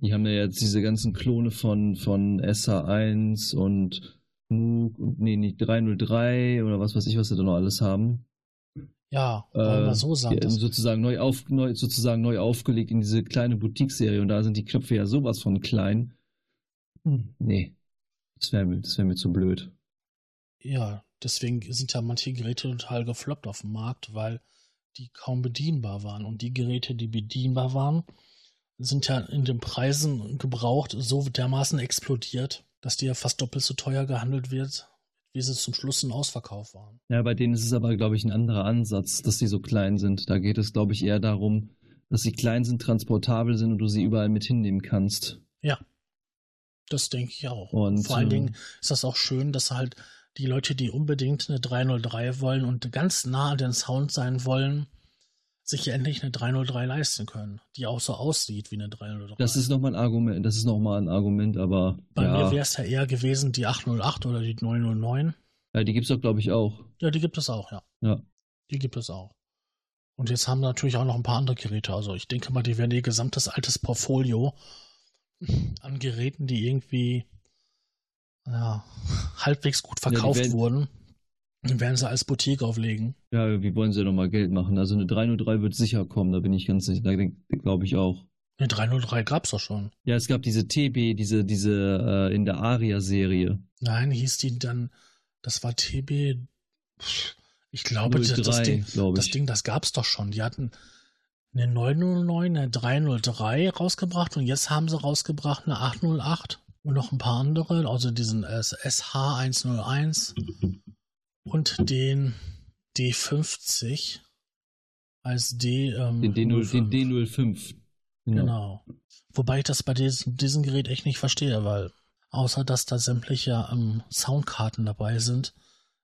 Die haben ja jetzt diese ganzen Klone von, von SA1 und nee, nicht 303 oder was weiß ich, was sie da noch alles haben. Ja, wollen wir so sagen. Äh, sozusagen neu, auf, neu, sozusagen neu aufgelegt in diese kleine Boutique-Serie und da sind die Knöpfe ja sowas von klein. Hm, nee, das wäre mir, wär mir zu blöd. Ja, deswegen sind ja manche Geräte total gefloppt auf dem Markt, weil die kaum bedienbar waren. Und die Geräte, die bedienbar waren, sind ja in den Preisen gebraucht so dermaßen explodiert, dass die ja fast doppelt so teuer gehandelt wird wie sie zum Schluss im Ausverkauf waren. Ja, bei denen ist es aber, glaube ich, ein anderer Ansatz, dass sie so klein sind. Da geht es, glaube ich, eher darum, dass sie klein sind, transportabel sind und du sie überall mit hinnehmen kannst. Ja, das denke ich auch. Und vor allen äh, Dingen ist das auch schön, dass halt die Leute, die unbedingt eine 303 wollen und ganz nah an den Sound sein wollen, sich endlich eine 303 leisten können, die auch so aussieht wie eine 303. Das ist nochmal ein Argument, das ist nochmal ein Argument, aber. Bei ja. mir wäre es ja eher gewesen die 808 oder die 909. Ja, die gibt es doch, glaube ich, auch. Ja, die gibt es auch, ja. Ja. Die gibt es auch. Und jetzt haben natürlich auch noch ein paar andere Geräte. Also ich denke mal, die werden ihr gesamtes altes Portfolio an Geräten, die irgendwie ja, halbwegs gut verkauft ja, wurden. Dann werden sie als Boutique auflegen. Ja, wie wollen sie nochmal Geld machen? Also eine 303 wird sicher kommen, da bin ich ganz sicher, da glaube ich auch. Eine 303 gab's doch schon. Ja, es gab diese TB, diese, diese äh, in der Aria-Serie. Nein, hieß die dann, das war TB, ich glaube, 03, das, Ding, glaub das ich. Ding, das gab's doch schon. Die hatten eine 909, eine 303 rausgebracht und jetzt haben sie rausgebracht eine 808 und noch ein paar andere, also diesen SH101 und den D50 als D. Ähm, Den, D0, 05. den D05. Genau. Wobei ich das bei diesem, diesem Gerät echt nicht verstehe, weil außer dass da sämtliche ähm, Soundkarten dabei sind,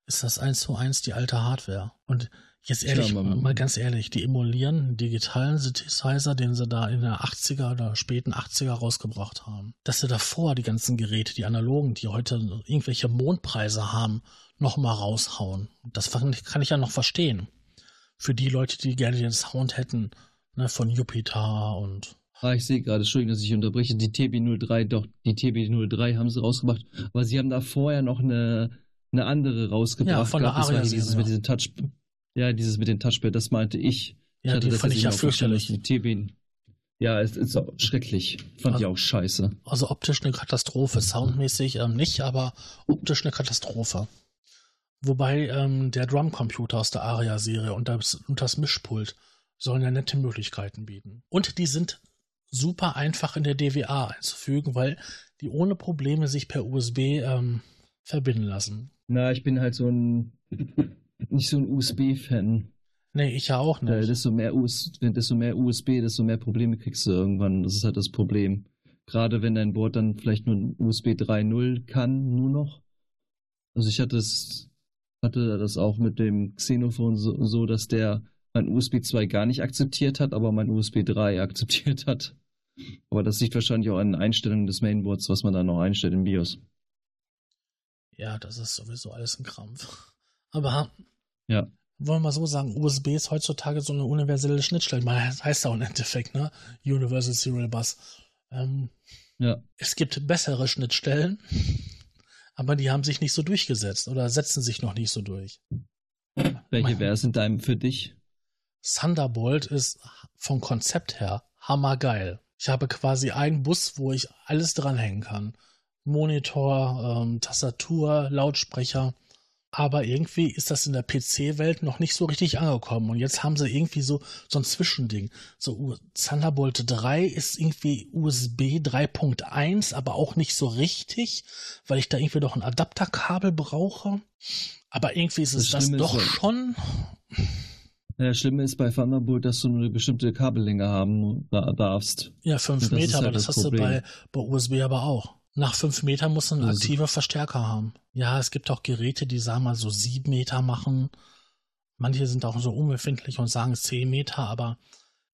ist das eins zu eins die alte Hardware. Und jetzt ehrlich, man- mal ganz ehrlich, die emulieren einen digitalen Synthesizer, den sie da in der 80er oder späten 80er rausgebracht haben. Dass sie davor die ganzen Geräte, die analogen, die heute irgendwelche Mondpreise haben, nochmal raushauen. Das kann ich- ja noch verstehen. Für die Leute, die gerne den Sound hätten, ne, von Jupiter und Ah, ich sehe gerade, Entschuldigung, dass ich unterbreche, die TB03, doch, die TB03 haben sie rausgebracht, aber sie haben da vorher noch eine, eine andere rausgebracht. Ja, von der Aria-Serie. dieses mit diesem Touch, ja, dieses mit dem Touchpad, das meinte ich. Ja, hatte die das fand ich ja fürchterlich. ja, es ist auch schrecklich. Fand Also- ich auch scheiße. Also optisch eine Katastrophe, soundmäßig ähm, nicht, aber optisch eine Katastrophe. Wobei ähm, der Drumcomputer aus der Aria-Serie und das, und das Mischpult sollen ja nette Möglichkeiten bieten. Und die sind super einfach in der DWA einzufügen, weil die ohne Probleme sich per USB ähm, verbinden lassen. Na, ich bin halt so ein, nicht so ein USB-Fan. Nee, ich ja auch nicht. desto mehr US, desto mehr USB, desto mehr Probleme kriegst du irgendwann. Das ist halt das Problem. Gerade wenn dein Board dann vielleicht nur ein USB 3.0 kann, nur noch. Also ich hatte das, hatte das auch mit dem Xenophon so, so, dass der mein USB 2 gar nicht akzeptiert hat, aber mein USB 3 akzeptiert hat. Aber das liegt wahrscheinlich auch an den Einstellungen des Mainboards, was man da noch einstellt im BIOS. Ja, das ist sowieso alles ein Krampf. Aber Ja. wollen wir so sagen, USB ist heutzutage so eine universelle Schnittstelle. Man das heißt ja auch im Endeffekt, ne? Universal Serial Bus. Ähm, Ja. es gibt bessere Schnittstellen, aber die haben sich nicht so durchgesetzt oder setzen sich noch nicht so durch. Welche wäre es in deinem für dich? Thunderbolt ist vom Konzept her hammergeil. Ich habe quasi einen Bus, wo ich alles dranhängen kann. Monitor, ähm, Tastatur, Lautsprecher. Aber irgendwie ist das in der PC-Welt noch nicht so richtig angekommen. Und jetzt haben sie irgendwie so, so ein Zwischending. So Thunderbolt 3 ist irgendwie USB 3.1, aber auch nicht so richtig, weil ich da irgendwie doch ein Adapterkabel brauche. Aber irgendwie ist es Das das, Schlimme ist doch ja- schon. Ja, das Schlimme ist bei Thunderbolt, dass du nur eine bestimmte Kabellänge haben da- darfst. Ja, fünf Und das ist Meter, aber halt das, das hast du bei, bei USB aber auch. Nach fünf Metern musst du einen Also- aktive Verstärker haben. Ja, es gibt auch Geräte, die sagen mal so sieben Meter machen. Manche sind auch so unbefindlich und sagen zehn Meter, aber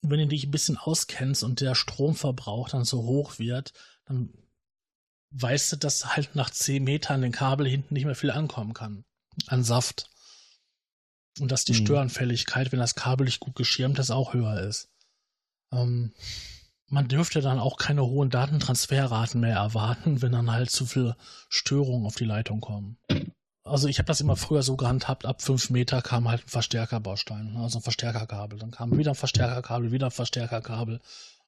wenn du dich ein bisschen auskennst und der Stromverbrauch dann so hoch wird, dann weißt du, dass halt nach zehn Metern den Kabel hinten nicht mehr viel ankommen kann. An Saft. Und dass die Mhm. Störanfälligkeit, wenn das Kabel nicht gut geschirmt ist, auch höher ist. Ähm, man dürfte dann auch keine hohen Datentransferraten mehr erwarten, wenn dann halt zu viel Störungen auf die Leitung kommen. Also ich habe das immer früher so gehandhabt, ab fünf Meter kam halt ein Verstärkerbaustein, also ein Verstärkerkabel. Dann kam wieder ein Verstärkerkabel, wieder ein Verstärkerkabel.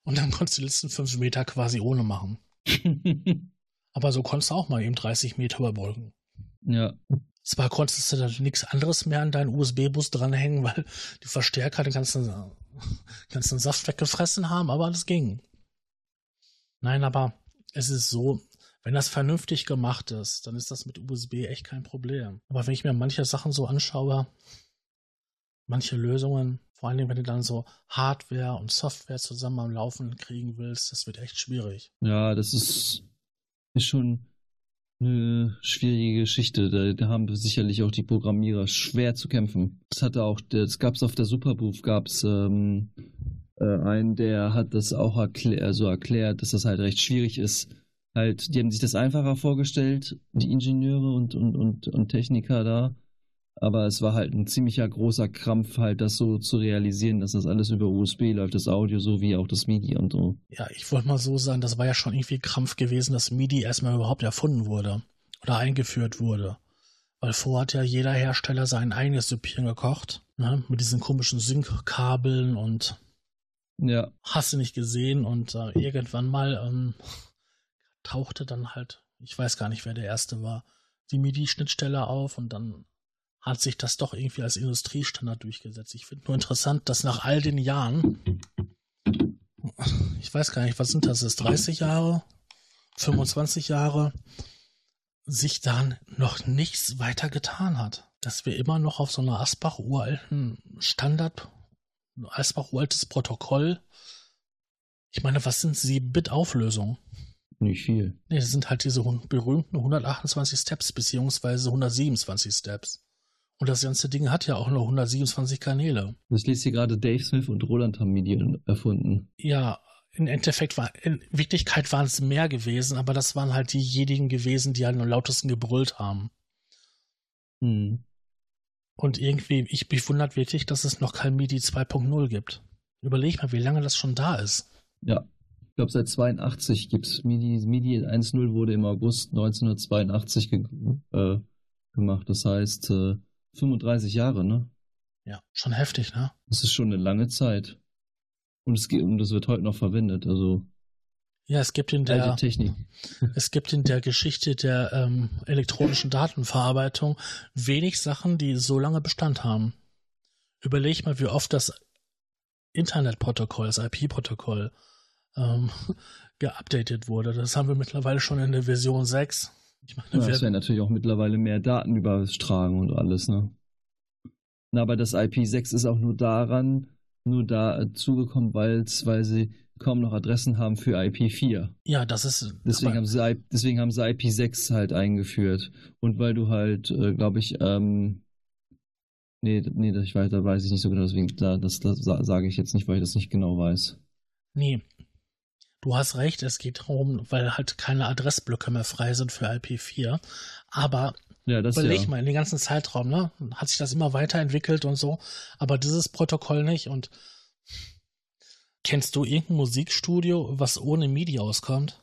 Und dann konntest du die letzten fünf Meter quasi ohne machen. Aber so konntest du auch mal eben 30 Meter überbrücken. ja. Zwar konntest du dann nichts anderes mehr an deinen USB-Bus dranhängen, weil die Verstärker den ganzen, ganzen Saft weggefressen haben, aber das ging. Nein, aber es ist so, wenn das vernünftig gemacht ist, dann ist das mit USB echt kein Problem. Aber wenn ich mir manche Sachen so anschaue, manche Lösungen, vor allen Dingen, wenn du dann so Hardware und Software zusammen am Laufen kriegen willst, das wird echt schwierig. Ja, das ist, ist schon eine schwierige Geschichte. Da, haben sicherlich auch die Programmierer schwer zu kämpfen. Das hatte auch, das gab es auf der Superbooth, gab es ähm, äh, einen, der hat das auch erklär, also erklärt, dass das halt recht schwierig ist. Halt, die haben sich das einfacher vorgestellt, die Ingenieure und, und, und, und Techniker da. Aber es war halt ein ziemlicher großer Krampf, halt das so zu realisieren, dass das alles über USB läuft, das Audio sowie auch das MIDI und so. Ja, ich wollte mal so sagen, das war ja schon irgendwie Krampf gewesen, dass MIDI erstmal überhaupt erfunden wurde oder eingeführt wurde. Weil vorher hat ja jeder Hersteller sein eigenes Süppchen gekocht. Ne? Mit diesen komischen Sync-Kabeln und Ja. hast du nicht gesehen. Und äh, irgendwann mal ähm, tauchte dann halt, ich weiß gar nicht, wer der erste war, die MIDI-Schnittstelle auf und dann hat sich das doch irgendwie als Industriestandard durchgesetzt. Ich finde nur interessant, dass nach all den Jahren, ich weiß gar nicht, was sind das, ist 30 Jahre, 25 Jahre, sich dann noch nichts weiter getan hat. Dass wir immer noch auf so einer Asbach uralten Standard, Asbach uraltes Protokoll, ich meine, was sind 7-Bit-Auflösungen? Nicht viel. Nee, das sind halt diese berühmten 128 Steps beziehungsweise 127 Steps. Und das ganze Ding hat ja auch nur 127 Kanäle. Das liest hier gerade Dave Smith und Roland haben Medien erfunden. Ja, im Endeffekt war, in Wirklichkeit waren es mehr gewesen, aber das waren halt diejenigen gewesen, die halt am lautesten gebrüllt haben. Hm. Und irgendwie, ich mich wundert wirklich, dass es noch kein MIDI 2.0 gibt. Überleg mal, wie lange das schon da ist. Ja. Ich glaube, seit 82 gibt's MIDI. MIDI 1.0 wurde im August 1982 ge äh, gemacht. Das heißt, äh, 35 Jahre, ne? Ja, schon heftig, ne? Das ist schon eine lange Zeit. Und es geht, und das wird heute noch verwendet. Also Ja, es gibt in der, Technik. es gibt in der Geschichte der ähm, elektronischen Datenverarbeitung wenig Sachen, die so lange Bestand haben. Überleg mal, wie oft das Internetprotokoll, das IP-Protokoll, ähm, geupdatet wurde. Das haben wir mittlerweile schon in der Version 6. Ich meine, Ja, wir, es werden natürlich auch mittlerweile mehr Daten übertragen und alles, ne? Na, aber das IP6 ist auch nur daran, nur da äh, zugekommen, weil sie kaum noch Adressen haben für IP4. ja, das ist. Deswegen haben, sie, deswegen haben sie IP6 halt eingeführt. Und weil du halt, äh, glaube ich, ähm, nee, nee, das- ich weiß, da weiß ich nicht so genau, deswegen, da, das, das sa- sage ich jetzt nicht, weil ich das nicht genau weiß. Nee. Du hast recht, es geht darum, weil halt keine Adressblöcke mehr frei sind für IP4. Aber Ja, das überleg ja. mal, in den ganzen Zeitraum, ne? Hat sich das immer weiterentwickelt und so. Aber dieses Protokoll nicht. Und kennst du irgendein Musikstudio, was ohne MIDI auskommt?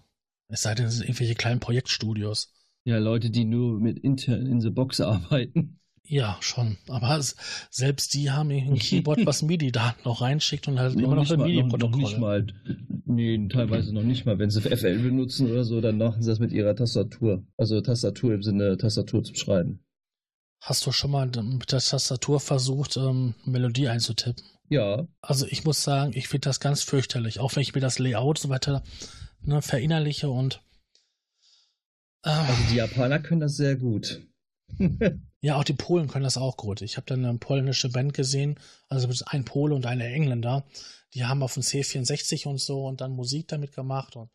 Es sei denn, es sind irgendwelche kleinen Projektstudios. Ja, Leute, die nur mit intern in the box arbeiten. Ja, schon. Aber selbst die haben ein Keyboard, was MIDI-Daten noch reinschickt und halt immer noch ein mal, noch, MIDI-Protokoll. nicht mal, nee, teilweise noch nicht mal. Wenn sie FL benutzen oder so, dann machen sie das mit ihrer Tastatur. Also Tastatur im Sinne Tastatur zum Schreiben. Hast du schon mal mit der Tastatur versucht, ähm, Melodie einzutippen? Ja, Also ich muss sagen, ich finde das ganz fürchterlich, auch wenn ich mir das Layout so weiter ne, verinnerliche und äh, also die Japaner können das sehr gut. ja, auch die Polen können das auch gut. Ich habe dann eine polnische Band gesehen, also ein Pole und eine Engländer, die haben auf dem C64 und so und dann Musik damit gemacht und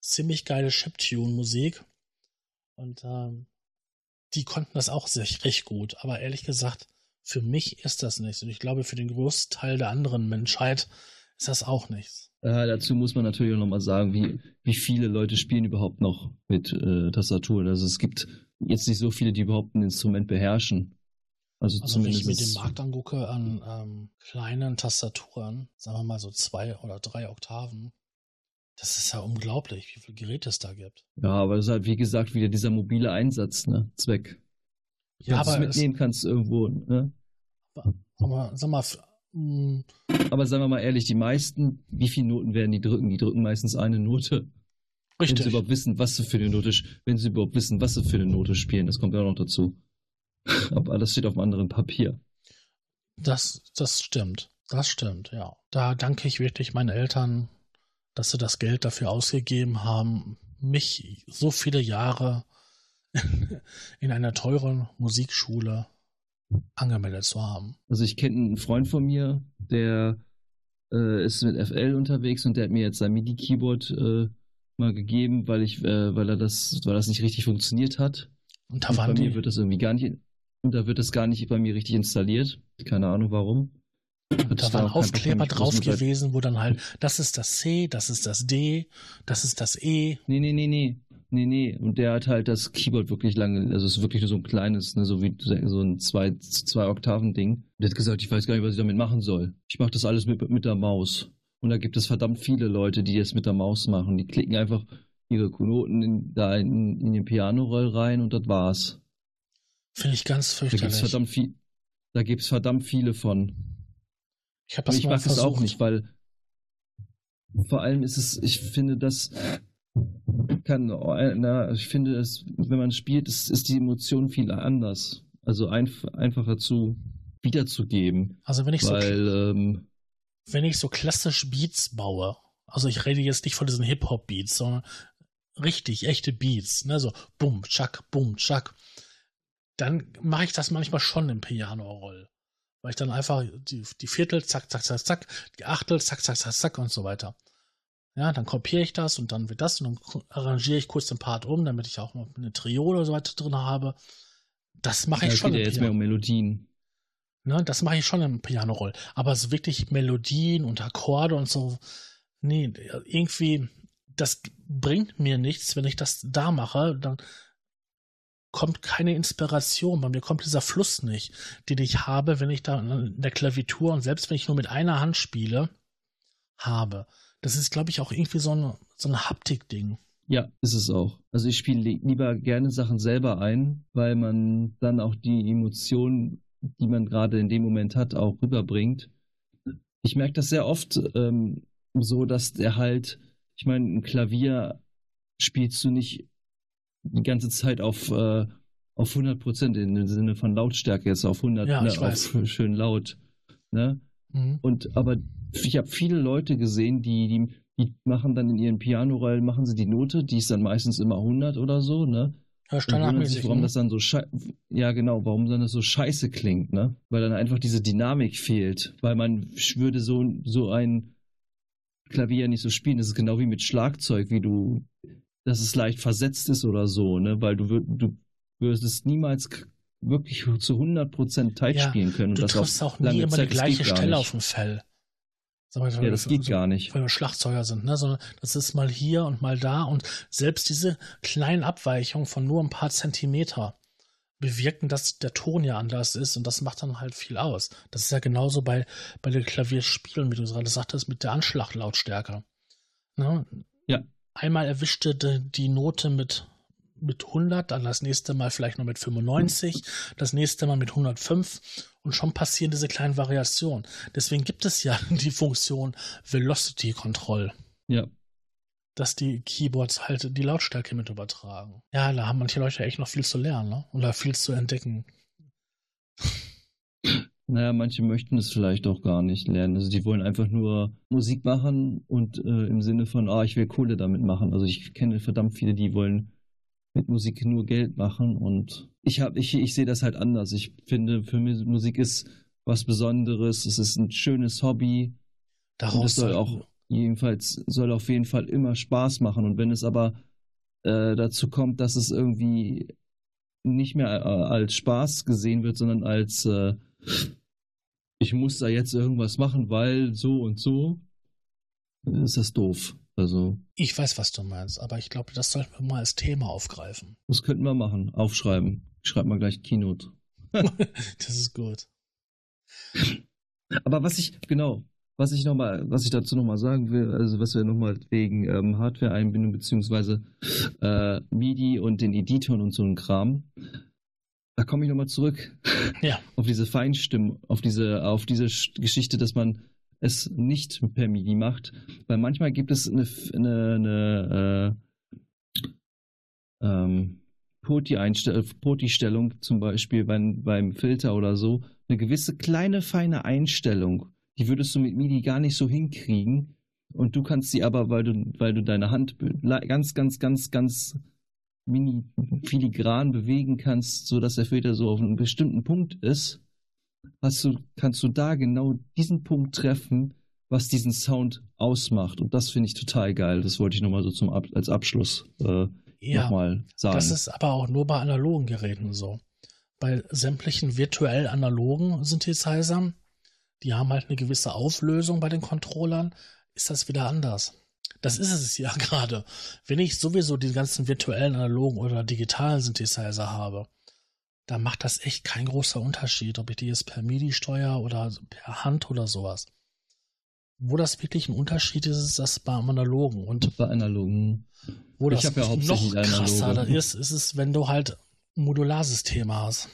ziemlich geile Chiptune-Musik und ähm, die konnten das auch sehr recht gut, aber ehrlich gesagt, für mich ist das nichts und ich glaube, für den Großteil der anderen Menschheit ist das auch nichts. Äh, dazu muss man natürlich auch nochmal sagen, wie, wie viele Leute spielen überhaupt noch mit äh, Tastaturen. Also es gibt jetzt nicht so viele, die überhaupt ein Instrument beherrschen. Also, Also wenn ich zumindest. mir den Markt angucke an ähm, kleinen Tastaturen, sagen wir mal so zwei oder drei Oktaven, das ist ja unglaublich, wie viele Geräte es da gibt. ja, aber das ist halt, wie gesagt, wieder dieser mobile Einsatz, ne? Zweck. Ja, Dass du es aber, mitnehmen kannst irgendwo, ne? aber sag mal, mh, Aber sagen wir mal ehrlich, die meisten, wie viele Noten werden die drücken? Die drücken meistens eine Note. Wenn sie richtig. überhaupt wissen, was sie für eine Note, wenn sie überhaupt wissen, was sie für eine Note spielen, das kommt ja auch noch dazu. Aber das steht auf einem anderen Papier. Das, das stimmt. Das stimmt, ja. Da danke ich wirklich meinen Eltern, dass sie das Geld dafür ausgegeben haben, mich so viele Jahre in einer teuren Musikschule angemeldet zu haben. Also ich kenne einen Freund von mir, der äh, ist mit FL unterwegs und der hat mir jetzt sein MIDI-Keyboard äh, mal gegeben, weil ich, äh, weil er das, weil das nicht richtig funktioniert hat. Und da Und bei mir wird das irgendwie gar nicht, und da wird das gar nicht bei mir richtig installiert. Keine Ahnung warum. Und da waren Aufkleber drauf gewesen, wo dann halt, das ist das C, das ist das D, das ist das E. Nee, nee, nee, nee. Nee, nee. Und der hat halt das Keyboard wirklich lange, also es ist wirklich nur so ein kleines, ne, so wie so ein zwei, zwei Oktaven-Ding. Der hat gesagt, ich weiß gar nicht, was ich damit machen soll. Ich mache das alles mit, mit der Maus. Und da gibt es verdammt viele Leute, die das mit der Maus machen. Die klicken einfach ihre Noten in, da in, in den Piano-Roll rein und das war's. Finde ich ganz Da gibt es fürchterlich. verdammt, viel, da gibt's verdammt viele von. ich Und das ich mag es versucht. auch nicht, weil vor allem ist es, ich finde, das kann, na, ich finde, es, wenn man spielt, ist, ist die Emotion viel anders. Also einf einfacher zu wiederzugeben. Also wenn ich so Weil, ähm, wenn ich so klassisch Beats baue, also ich rede jetzt nicht von diesen Hip-Hop-Beats, sondern richtig, echte Beats, ne, so bum, tschak, bum, tschak, dann mache ich das manchmal schon im Piano-Roll. Weil ich dann einfach die, die Viertel, zack, zack, zack, zack, die Achtel, zack, zack, zack, zack und so weiter. Ja, dann kopiere ich das und dann wird das und dann arrangiere ich kurz den Part um, damit ich auch noch eine Trio oder so weiter drin habe. Das mache ich es schon geht ja jetzt mehr um Melodien. Ne, das mache ich schon im Piano-Roll. Aber so wirklich Melodien und Akkorde und so, nee, irgendwie, das bringt mir nichts, wenn ich das da mache, dann kommt keine Inspiration. Bei mir kommt dieser Fluss nicht, den ich habe, wenn ich da in der Klavitur und selbst wenn ich nur mit einer Hand spiele, habe. Das ist, glaube ich, auch irgendwie so ein, so ein Haptik-Ding. Ja, ist es auch. Also ich spiele li- lieber gerne Sachen selber ein, weil man dann auch die Emotionen, die man gerade in dem Moment hat, auch rüberbringt. Ich merke das sehr oft ähm, so, dass der halt, ich meine, ein Klavier spielst du nicht die ganze Zeit auf, äh, auf 100 Prozent im Sinne von Lautstärke jetzt auf 100, Ja, ne, auf schön laut. Ne? Mhm. Und aber ich habe viele Leute gesehen, die, die, die machen dann in ihren Pianorollen, machen sie die Note, die ist dann meistens immer 100 oder so, ne? Ja, Und standardmäßig. sich, warum ne? das dann so ja genau, warum dann das so scheiße klingt, ne? Weil dann einfach diese Dynamik fehlt, weil man würde so so ein Klavier nicht so spielen. Das ist genau wie mit Schlagzeug, wie du, dass es leicht versetzt ist oder so, ne? Weil du du würdest niemals wirklich zu 100% tight Ja, spielen können. und Du das auf triffst auch nie lange immer die Zeit. Das gleiche Stelle auf dem Fell. Mal, Ja, das geht so- gar nicht. weil wir Schlagzeuger sind, ne? Sondern das ist mal hier und mal da und selbst diese kleinen Abweichungen von nur ein paar Zentimeter bewirken, dass der Ton ja anders ist und das macht dann halt viel aus. Das ist ja genauso bei, bei den Klavierspielen, wie du gerade sagtest, mit der Anschlaglautstärke. Ne? Ja. Einmal erwischte die Note mit, mit 100, dann das nächste Mal vielleicht nur mit 95, das nächste Mal mit 105 und schon passieren diese kleinen Variationen. Deswegen gibt es ja die Funktion Velocity Control, Ja. dass die Keyboards halt die Lautstärke mit übertragen. Ja, da haben manche Leute echt noch viel zu lernen, ne? Oder viel zu entdecken. Naja, manche möchten es vielleicht auch gar nicht lernen. Also die wollen einfach nur Musik machen und äh, im Sinne von, ah, ich will Kohle damit machen. Also ich kenne verdammt viele, die wollen mit Musik nur Geld machen und ich habe, ich, ich sehe das halt anders. Ich finde, für mich Musik ist was Besonderes. Es ist ein schönes Hobby Daraus soll auch jedenfalls soll auf jeden Fall immer Spaß machen. Und wenn es aber äh, dazu kommt, dass es irgendwie nicht mehr äh, als Spaß gesehen wird, sondern als äh, ich muss da jetzt irgendwas machen, weil so und so, ist das doof. Also, Ich weiß, was du meinst, aber ich glaube, das sollten wir mal als Thema aufgreifen. das könnten wir machen. Aufschreiben. Ich schreibe mal gleich Keynote. Das ist gut. Aber was ich, genau, was ich noch mal, was ich dazu nochmal sagen will, also was wir nochmal wegen ähm, Hardware-Einbindung beziehungsweise äh, MIDI und den Editoren und so ein Kram, da komme ich nochmal zurück Ja. auf diese Feinstimmen, auf diese, auf diese Sch- Geschichte, dass man es nicht per MIDI macht, weil manchmal gibt es eine, eine, eine äh, ähm, Poti-Einstell- Poti-Stellung, zum Beispiel beim, beim Filter oder so, eine gewisse kleine, feine Einstellung, die würdest du mit MIDI gar nicht so hinkriegen. Und du kannst sie aber, weil du, weil du deine Hand ganz, ganz, ganz, ganz mini filigran bewegen kannst, sodass der Filter so auf einem bestimmten Punkt ist, hast du, kannst du da genau diesen Punkt treffen, was diesen Sound ausmacht. Und das finde ich total geil. Das wollte ich nochmal so zum Ab als Abschluss äh, Ja, nochmal sagen. das ist aber auch nur bei analogen Geräten so. Bei sämtlichen virtuell analogen Synthesizern, die haben halt eine gewisse Auflösung bei den Controllern, ist das wieder anders. Das ist es ja gerade. Wenn ich sowieso die ganzen virtuellen analogen oder digitalen Synthesizer habe, dann macht das echt kein großer Unterschied, ob ich die jetzt per MIDI steuere oder per Hand oder sowas. Wo das wirklich ein Unterschied ist, ist das beim Analogen. Und bei analogen. wo Ich das ja noch krasser ist, ist es, wenn du halt Modularsysteme hast.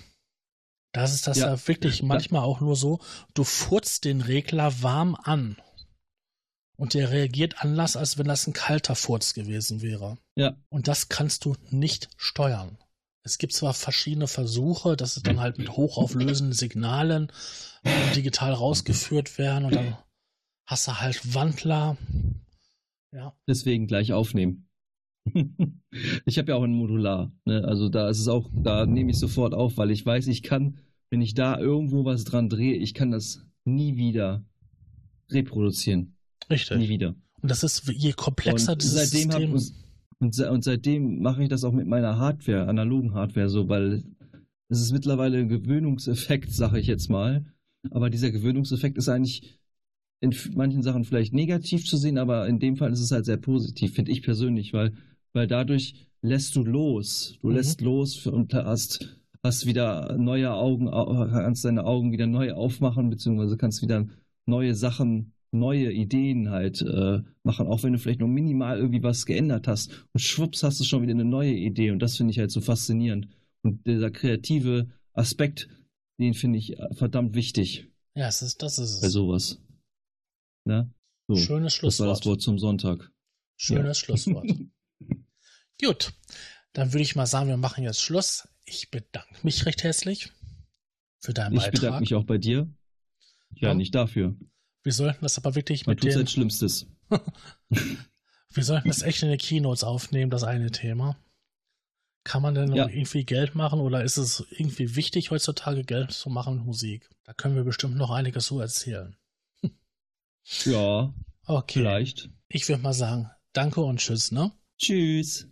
Das ist das Ja. ja, wirklich manchmal auch nur so, du furzt den Regler warm an. Und der reagiert anders, als wenn das ein kalter Furz gewesen wäre. Ja. Und das kannst du nicht steuern. Es gibt zwar verschiedene Versuche, dass es dann halt mit hochauflösenden Signalen äh, digital rausgeführt werden und dann hast du halt Wandler. Ja, Deswegen gleich aufnehmen. ich habe ja auch ein Modular. Ne? Also da ist es auch, da nehme ich sofort auf, weil ich weiß, ich kann, wenn ich da irgendwo was dran drehe, ich kann das nie wieder reproduzieren. Nie richtig. wieder. Und das ist, je komplexer Und dieses seitdem, hab, System und, und, se- und seitdem mache ich das auch mit meiner Hardware, analogen Hardware so, weil es ist mittlerweile ein Gewöhnungseffekt, sage ich jetzt mal. Aber dieser Gewöhnungseffekt ist eigentlich in manchen Sachen vielleicht negativ zu sehen, aber in dem Fall ist es halt sehr positiv, finde ich persönlich, weil, weil dadurch lässt du los. Du Mhm. lässt los und hast, hast wieder neue Augen, au- kannst deine Augen wieder neu aufmachen, beziehungsweise kannst wieder neue Sachen, neue Ideen halt äh, machen, auch wenn du vielleicht nur minimal irgendwie was geändert hast. Und schwupps hast du schon wieder eine neue Idee und das finde ich halt so faszinierend. Und dieser kreative Aspekt, den finde ich äh, verdammt wichtig Ja, es ist, das ist bei es. sowas. Ne? So, Schönes das war das Schlusswort. Wort zum Sonntag. Schönes Schlusswort. Gut, dann würde ich mal sagen, wir machen jetzt Schluss. Ich bedanke mich recht herzlich für deinen Ich Beitrag. bedanke mich auch bei dir. Ja, Ja. nicht dafür. Wir sollten das aber wirklich Man mit tut den, sein Schlimmstes. wir sollten das echt in den Keynotes aufnehmen, das eine Thema. Kann man denn Ja. irgendwie Geld machen oder ist es irgendwie wichtig heutzutage Geld zu machen mit Musik? Da können wir bestimmt noch einiges so erzählen. Ja, Okay, vielleicht. ich würde mal sagen, danke und tschüss, ne? Tschüss.